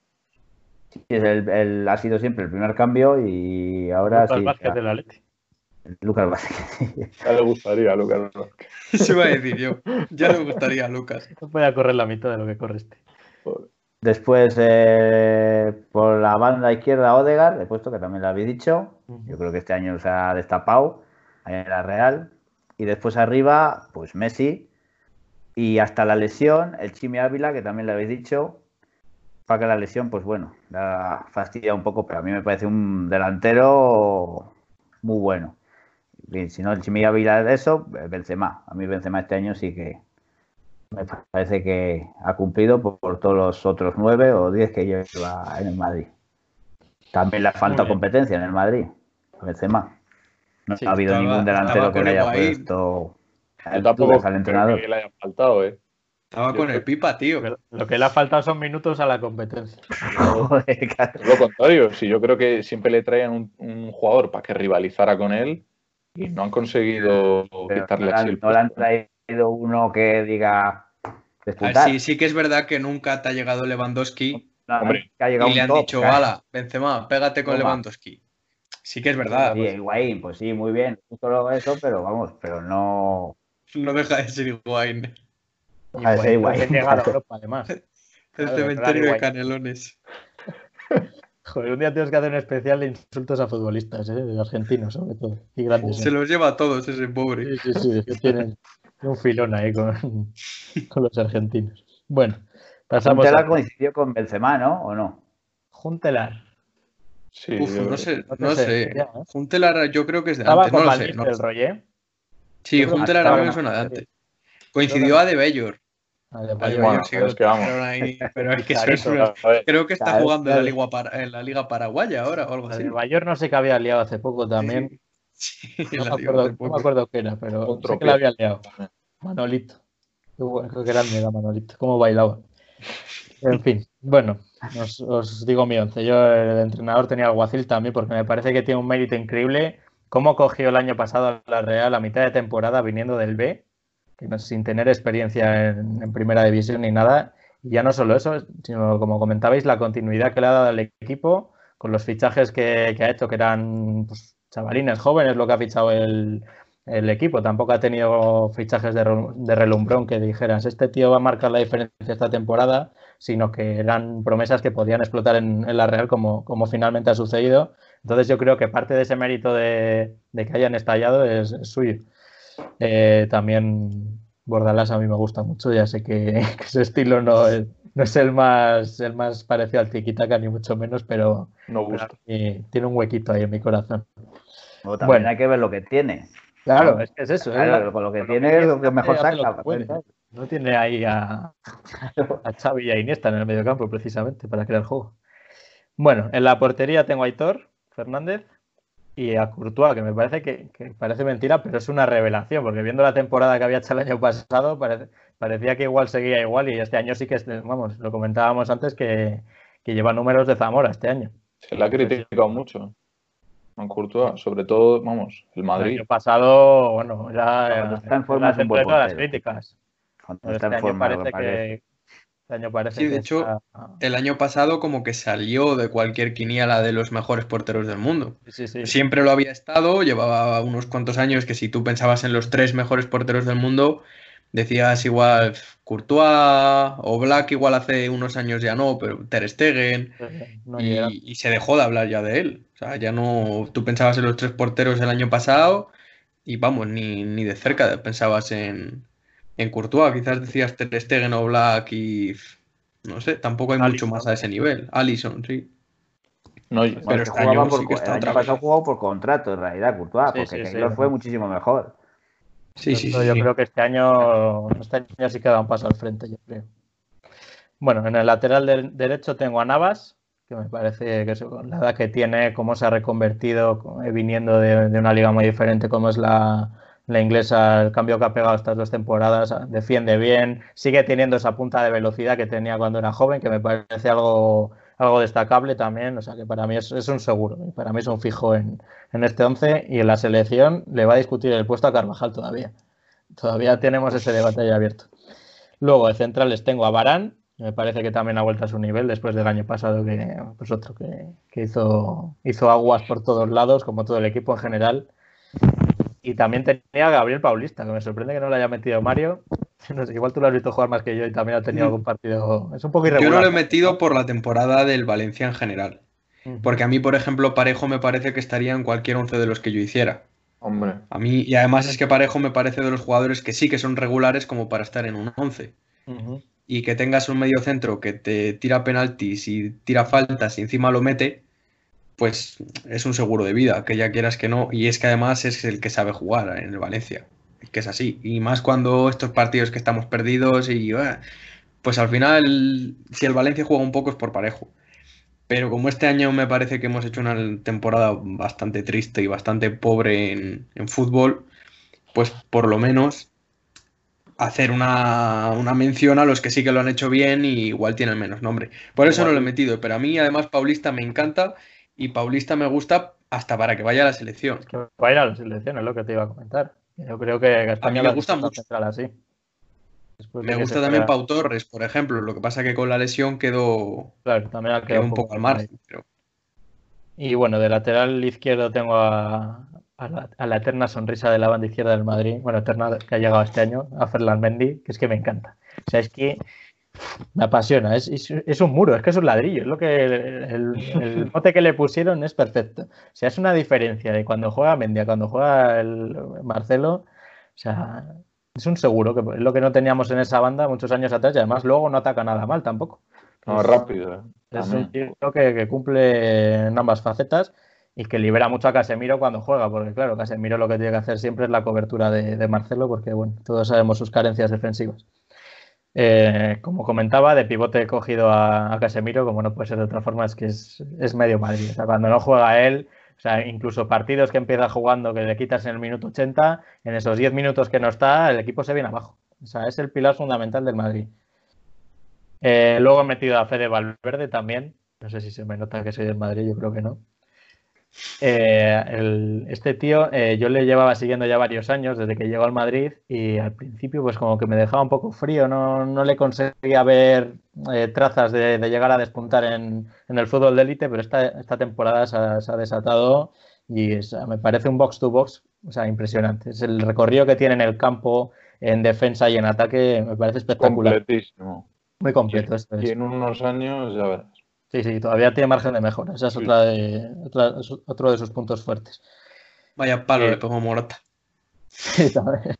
Sí, es el- el- ha sido siempre el primer cambio y ahora Lucas sí. Vázquez ya- del Atleti. Lucas Vázquez. Ya le gustaría a Lucas Vázquez. Eso iba a decir yo. Ya le gustaría a Lucas. No puede correr la mitad de lo que corre este. Joder. Después, eh, por la banda izquierda, Odegar, he puesto que también lo habéis dicho. Yo creo que este año se ha destapado ahí en la Real. Y después arriba, pues Messi. Y hasta la lesión, el Chimi Ávila, que también lo habéis dicho. Para que la lesión, pues bueno, la fastidia un poco, pero a mí me parece un delantero muy bueno. Y si no, el Chimi Ávila de eso, Benzema. A mí Benzema este año sí que me parece que ha cumplido por, por todos los otros nueve o diez que lleva en el Madrid. También le falta competencia en el Madrid, Benzema. No Sí, ha habido estaba- ningún delantero que le haya Higuaín. puesto Yo tampoco al creo entrenador. que le haya faltado, ¿eh? Estaba Yo con creo- el pipa, tío. Lo que le ha faltado son minutos a la competencia. Joder, claro. Lo contrario. Si yo creo que siempre le traían un, un jugador para que rivalizara con él y no han conseguido Pero quitarle no, le así han, el no le han traído uno que diga Ver, sí, sí que es verdad que nunca te ha llegado Lewandowski No, Hombre, que ha llegado y le han top, dicho, ala, Benzema, pégate con Toma. Lewandowski. Sí que es verdad. Sí, Higuaín, pues sí, muy bien, justo lo eso, pero vamos, pero no. No deja de ser Higuaín. Ah, ese Igual, Higuaín. que llegar a Europa, además. El Claro, cementerio de canelones. Joder, un día tenemos que hacer un especial de insultos a futbolistas, ¿eh? de argentinos sobre todo. Y grandes. Se ¿eh? los lleva a todos ese pobre. Sí, sí, sí, es que tienen un filón ahí con, con los argentinos. Bueno, pasamos Montela a coincidió con Benzema, ¿no? ¿O no? Juntelar. Sí, Uf, yo- no sé, no sé, sé. ya, ¿eh? Juntelar yo creo que es de Estaba antes, con no lo sé. no. ¿eh? Sí, creo que Juntelar a mí me suena de antes. Coincidió a De Bayor. Ah. Bueno, sí pero es que vamos. ahí- Pero una- Creo que está jugando en la. Liga Par- en la Liga Paraguaya ahora o algo así. de Bayern no sé que había liado hace poco también. Sí, No, me acuerdo, hace no me poco. acuerdo qué era, pero Otro sé que la había liado. Manolito. Qué, bueno, qué grande era Manolito. Cómo bailaba. En fin, bueno, os, os digo mi once. Yo, el entrenador, tenía alguacil también, porque me parece que tiene un mérito increíble. Cómo cogió el año pasado a la Real a mitad de temporada viniendo del B, que no- sin tener experiencia en, en primera división ni nada. Y ya no solo eso, sino como comentabais, la continuidad que le ha dado al equipo con los fichajes que, que ha hecho, que eran pues, chavalines jóvenes, lo que ha fichado el, el equipo. Tampoco ha tenido fichajes de, relumbrón que dijeras, este tío va a marcar la diferencia esta temporada, sino que eran promesas que podían explotar en, la Real como, como, finalmente ha sucedido. Entonces yo creo que parte de ese mérito de, que hayan estallado es, suyo. Eh, también Bordalas a mí me gusta mucho, ya sé que, su estilo no es, no es, el más el más parecido al tiquitaca ni mucho menos, pero, no gusta. tiene un huequito ahí en mi corazón. También hay que ver lo que tiene. Claro, es que es eso. Claro, con lo que tiene es lo que mejor saca. No tiene ahí a, a Xavi y a Iniesta en el mediocampo precisamente para crear juego. Bueno, en la portería tengo a Aitor Fernández y a Courtois, que me parece que, parece mentira, pero es una revelación, porque viendo la temporada que había hecho el año pasado, parecía que igual seguía igual y este año sí que, vamos, lo comentábamos antes, que, que lleva números de Zamora este año. Se le ha criticado mucho a Courtois, sobre todo, vamos, el Madrid. El año pasado, bueno, ya está en forma de todas las críticas. Este año parece que, este año parece sí, de hecho, el año pasado como que salió de cualquier quiniela de los mejores porteros del mundo. Siempre lo había estado, llevaba unos cuantos años que si tú pensabas en los tres mejores porteros del mundo, decías igual Courtois o Black, igual hace unos años ya no, pero Ter Stegen, y, se dejó de hablar ya de él. O sea, ya no, tú pensabas en los tres porteros del año pasado y vamos, ni, ni de cerca pensabas en, en Courtois. Quizás decías Ter Stegen o Black y no sé, tampoco hay mucho más a ese nivel. Allison, sí. No, pero este año por, sí que está el año pasado jugó por contrato en realidad Courtois, porque sí, fue muchísimo mejor. Sí, sí, Yo creo que este año, este año sí queda un paso al frente, yo creo. Bueno, en el lateral derecho tengo a Navas, que me parece que con la edad que tiene, cómo se ha reconvertido eh, viniendo de, una liga muy diferente como es la, inglesa, el cambio que ha pegado estas dos temporadas, defiende bien, sigue teniendo esa punta de velocidad que tenía cuando era joven, que me parece algo algo destacable también, o sea que para mí es, un seguro, para mí es un fijo en, este 11 y en la selección le va a discutir el puesto a Carvajal todavía. Todavía tenemos ese debate ahí abierto. Luego de centrales tengo a Barán, me parece que también ha vuelto a su nivel después del año pasado que pues otro que, hizo, hizo aguas por todos lados, como todo el equipo en general. Y también tenía a Gabriel Paulista, que me sorprende que no lo haya metido Mario. igual tú lo has visto jugar más que yo y también ha tenido mm. algún partido. Es un poco irregular. Yo no lo he metido por la temporada del Valencia en general. Porque a mí, por ejemplo, Parejo me parece que estaría en cualquier once de los que yo hiciera. Hombre. A mí, y además es que Parejo me parece de los jugadores que sí que son regulares como para estar en un once. Y que tengas un medio centro que te tira penaltis y tira faltas y encima lo mete, pues es un seguro de vida, que ya quieras que no. Y es que además es el que sabe jugar en el Valencia, que es así. Y más cuando estos partidos que estamos perdidos y eh, pues al final, si el Valencia juega un poco es por parejo. Pero como este año me parece que hemos hecho una temporada bastante triste y bastante pobre en, fútbol, pues por lo menos hacer una, una, mención a los que sí que lo han hecho bien y igual tienen menos nombre. Por eso no lo he metido, pero a mí además Paulista me encanta y Paulista me gusta hasta para que vaya a la selección. que vaya a la selección, es lo que te iba a comentar. Yo creo que España a mí me gusta mucho. Así. me gusta también Pau Torres, por ejemplo. Lo que pasa que con la lesión quedó, claro, también quedó un poco al margen. Y bueno, de lateral izquierdo tengo a, la, eterna sonrisa de la banda izquierda del Madrid. Bueno, eterna que ha llegado este año, a Ferland Mendy, que es que me encanta. O sea, es que me apasiona, es, es, un muro, es que es un ladrillo, es lo que el, mote que le pusieron es perfecto. O sea, es una diferencia de cuando juega Mendia, cuando juega el Marcelo, o sea, es un seguro, que es lo que no teníamos en esa banda muchos años atrás y además luego no ataca nada mal tampoco. No, rápido. ¿eh? Es un tío que, cumple en ambas facetas y que libera mucho a Casemiro cuando juega, porque claro, Casemiro lo que tiene que hacer siempre es la cobertura de, de Marcelo, porque bueno, todos sabemos sus carencias defensivas. Eh, como comentaba, de pivote he cogido a, Casemiro, como no puede ser de otra forma, es que es, medio Madrid. O sea, cuando no juega él, o sea, incluso partidos que empieza jugando que le quitas en el minuto 80, en esos 10 minutos que no está, el equipo se viene abajo. O sea, es el pilar fundamental del Madrid. Eh, luego he metido a Fede Valverde también. No sé si se me nota que soy del Madrid, yo creo que no. Eh, este tío eh, yo le llevaba siguiendo ya varios años desde que llegó al Madrid y al principio pues como que me dejaba un poco frío, no, no le conseguía ver eh, trazas de, llegar a despuntar en, el fútbol de élite, pero esta, esta temporada se ha, desatado y me parece un box to box O sea, impresionante. Es el recorrido que tiene en el campo, en defensa y en ataque, me parece espectacular. Completísimo. Muy completo. Y, y en unos años ya verás. Sí, sí, todavía tiene margen de mejora. Esa es otra de, otra, otro de sus puntos fuertes. Vaya palo eh, le pegó Morata. Sí, también.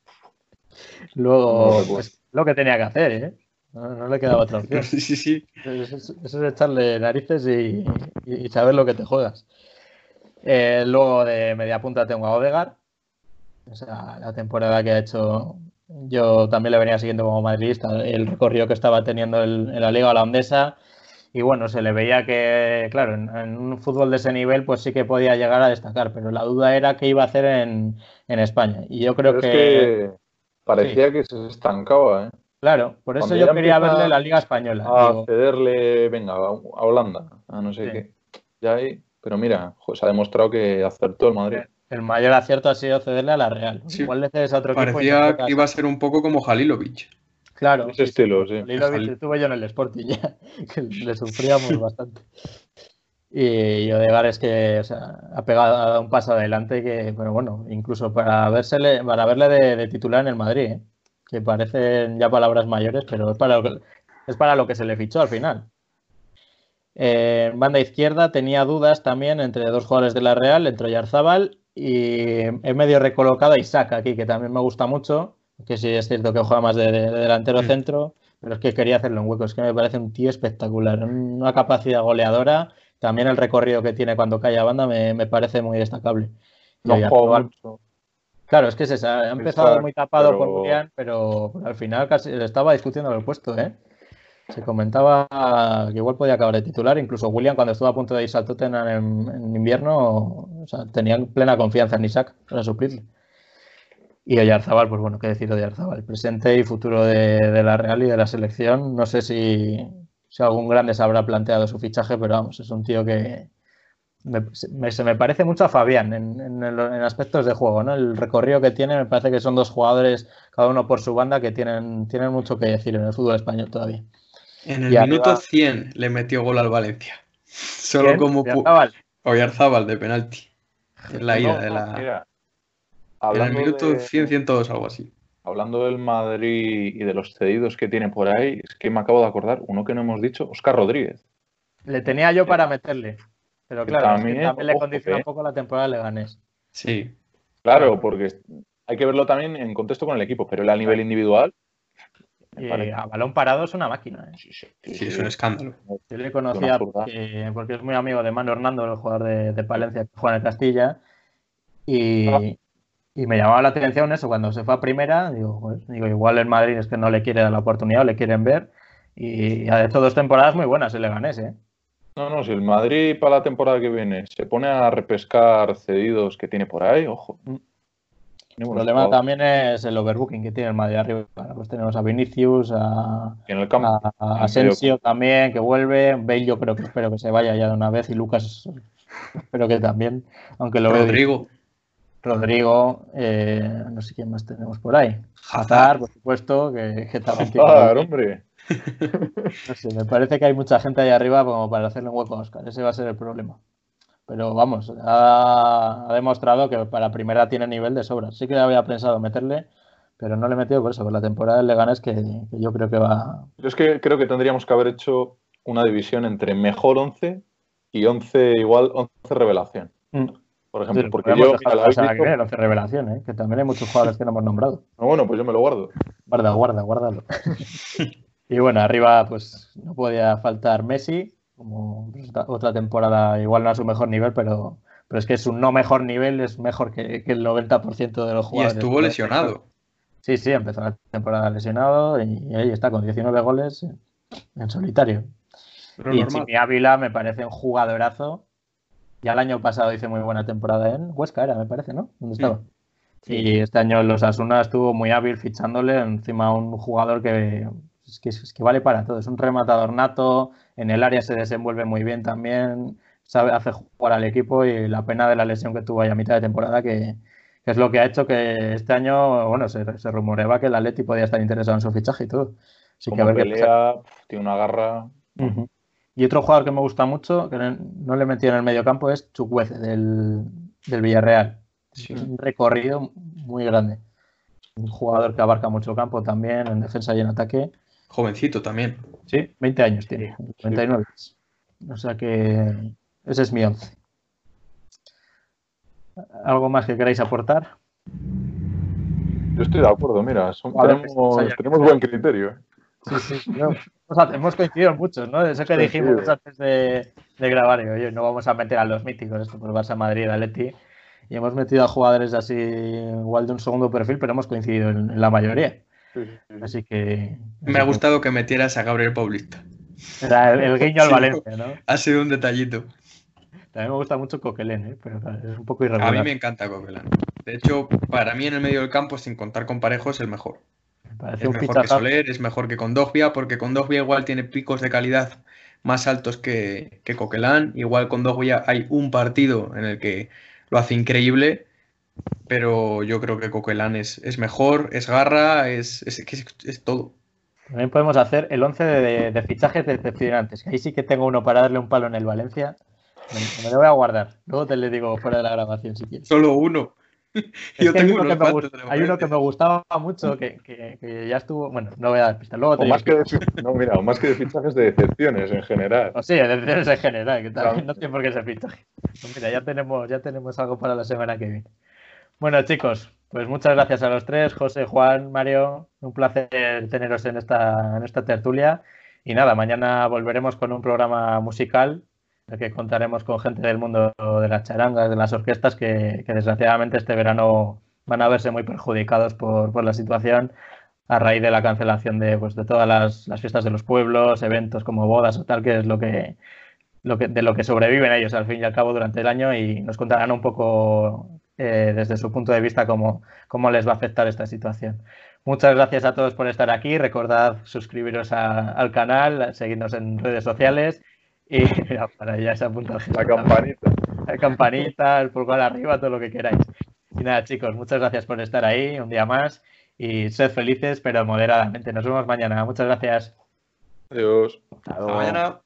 Luego, pues, lo que tenía que hacer, ¿eh? No, le quedaba otra opción. Sí, sí, sí. Eso, es echarle narices y, y, saber lo que te juegas. Eh, luego de media punta tengo a Odegar. O sea, la temporada que ha hecho, yo también le venía siguiendo como madridista, el recorrido que estaba teniendo en la Liga Holandesa. Y bueno, se le veía que, claro, en, un fútbol de ese nivel, pues sí que podía llegar a destacar, pero la duda era qué iba a hacer en, España. Y yo creo que, Parecía que se estancaba, ¿eh? Claro, por eso yo quería verle la Liga Española. A cederle, venga, a Holanda, a no sé qué. Ya pero mira, se ha demostrado que acertó el Madrid. El mayor acierto ha sido cederle a la Real. Igual le cedes a otro Parecía que iba a ser un poco como Jalilovic. Claro. Ese estilo, sí. Estuve yo en el Sporting ya, que le sufríamos bastante. Y Odegar es que o sea, ha pegado un paso adelante que, pero bueno, incluso para, versele, para verle de, titular en el Madrid. ¿eh? que parecen ya palabras mayores, pero es para lo que, es para lo que se le fichó al final. Eh, en banda izquierda tenía dudas también entre dos jugadores de la Real, entre Yarzábal y he medio recolocado a Isaac aquí, que también me gusta mucho, que sí es cierto que juega más de, delantero centro, pero es que quería hacerlo en hueco, es que me parece un tío espectacular, una capacidad goleadora, también el recorrido que tiene cuando cae a banda me, parece muy destacable. No Claro, es que se ha empezado muy tapado por Julián, pero al final casi le estaba discutiendo el puesto, ¿eh? Se comentaba que igual podía acabar de titular, incluso William cuando estuvo a punto de irse al Tottenham en, invierno, o sea, tenían plena confianza en Isaac para suplirle. Y Oyarzabal, pues bueno, qué decir de Oyarzabal, presente y futuro de, la Real y de la selección. No sé si, si algún grande se habrá planteado su fichaje, pero vamos, es un tío que, me, se me parece mucho a Fabián en, aspectos de juego, ¿no? El recorrido que tiene, me parece que son dos jugadores, cada uno por su banda, que tienen, tienen mucho que decir en el fútbol español todavía. En el minuto 100 le metió gol al Valencia. Solo como Oyarzábal de penalti. En la ida de la. En el minuto 100, 102, algo así. Hablando del Madrid y de los cedidos que tiene por ahí, es que me acabo de acordar, uno que no hemos dicho, Oscar Rodríguez. Le tenía yo para meterle. Pero claro, también, le condiciona un poco la temporada de Leganés. Sí. Claro, porque hay que verlo también en contexto con el equipo, pero él a nivel individual. Y a balón parado es una máquina. ¿eh? Sí, sí, sí, es un escándalo. Yo le conocía porque, es muy amigo de Mano Hernando, el jugador de, Palencia que juega en Castilla. Y, ah. Y, me llamaba la atención eso, cuando se fue a primera, digo, pues, digo, igual en Madrid es que no le quiere dar la oportunidad, le quieren ver. Y ha hecho dos temporadas muy buenas el Leganés, ¿eh? No, no, si el Madrid para la temporada que viene se pone a repescar cedidos que tiene por ahí, ojo. Mm. El problema también es el overbooking que tiene el Madrid arriba. Pues tenemos a Vinicius, a, en el campo, a, Asensio también, que vuelve. Bale yo creo que espero que se vaya ya de una vez y Lucas espero que también, aunque lo Rodrigo. Rodrigo, eh, no sé quién más tenemos por ahí. Hazard, por supuesto, que, que Hazard, hombre. No sé, me parece que hay mucha gente ahí arriba como para hacerle un hueco a Oscar. Ese va a ser el problema. Pero vamos, ha, demostrado que para primera tiene nivel de sobra. Sí que había pensado meterle, pero no le he metido por eso, por la temporada del Leganés que, que yo creo que va. Yo es que creo que tendríamos que haber hecho una división entre mejor 11 y 11 igual 11 revelación. Mm. Por ejemplo, porque yo. que 11 revelación, ¿eh? que también hay muchos jugadores que no hemos nombrado. Bueno, pues yo me lo guardo. Guarda, guarda, guárdalo. Y bueno, arriba pues no podía faltar Messi, como otra temporada, igual no a su mejor nivel, pero, pero es que su no mejor nivel es mejor que, el 90% de los jugadores. Y estuvo lesionado. Sí, sí, empezó la temporada lesionado y ahí está, con 19 goles en solitario. y Jimmy Ávila me parece un jugadorazo. Ya el año pasado hice muy buena temporada en Huesca, era, me parece, ¿no? ¿Dónde estaba? Y este año los Asuna estuvo muy hábil fichándole encima un jugador que es que, es que vale para todo. Es un rematador nato, en el área se desenvuelve muy bien también, sabe, hace jugar al equipo y la pena de la lesión que tuvo ahí a mitad de temporada, que, es lo que ha hecho que este año, bueno, se, rumoreaba que el Atleti podía estar interesado en su fichaje y todo. Así que a ver pelea, tiene una garra. Y otro jugador que me gusta mucho, que no le metí en el medio campo, es Chukwueze, del, del Villarreal. un recorrido muy grande. Un jugador que abarca mucho campo también, en defensa y en ataque. Jovencito también. Sí, 20 años tiene, 99. O sea que ese es mi 11. ¿Algo más que queráis aportar? Yo estoy de acuerdo, mira, tenemos, buen criterio. ¿eh? Sí, hemos coincidido muchos, ¿no? Eso que dijimos antes de, grabar, y no vamos a meter a los míticos, esto por Barça Madrid, Leti y hemos metido a jugadores así igual de un segundo perfil, pero hemos coincidido en, la mayoría. Así que. Me ha gustado que metieras a Gabriel Paulista. Era el, guiño al Valencia, ¿no? Ha sido un detallito. También me gusta mucho Coquelin, ¿eh? pero es un poco irregular. A mí me encanta Coquelin. De hecho, para mí en el medio del campo, sin contar con Parejo, es el mejor. Es mejor que Soler, es mejor que Condogbia, porque Condogbia igual tiene picos de calidad más altos que, que Coquelin. Igual Condogbia hay un partido en el que lo hace increíble, pero yo creo que Coquelin es, es mejor, es garra, es, es, es, todo. También podemos hacer el 11 de, de, fichajes decepcionantes, ahí sí que tengo uno para darle un palo en el Valencia. Me, lo voy a guardar. Luego te le digo fuera de la grabación si quieres. Solo uno. Yo tengo uno que hay uno que me gustaba mucho, que, que, ya estuvo. Bueno, no voy a dar pista. Luego o más que de, no, mira, más que de fichajes de decepciones en general. O sí, de decepciones en general, que también no tiene por qué ser fichaje. Pues mira, ya tenemos, ya tenemos algo para la semana que viene. Bueno, chicos, pues muchas gracias a los tres, José, Juan, Mario. Un placer teneros en esta, en esta tertulia. Y nada, mañana volveremos con un programa musical que contaremos con gente del mundo de las charangas, de las orquestas, que, desgraciadamente este verano van a verse muy perjudicados por, la situación a raíz de la cancelación de, pues, de todas las, fiestas de los pueblos, eventos como bodas o tal, que es lo que, lo que, de lo que sobreviven ellos al fin y al cabo durante el año y nos contarán un poco eh, desde su punto de vista cómo, cómo les va a afectar esta situación. Muchas gracias a todos por estar aquí. Recordad suscribiros al canal, seguirnos en redes sociales y mira, para allá se apunta la campanita. La campanita, el pulgar arriba, todo lo que queráis. Y nada, chicos, muchas gracias por estar ahí un día más y sed felices, pero moderadamente. Nos vemos mañana. Muchas gracias. Adiós. Hasta mañana.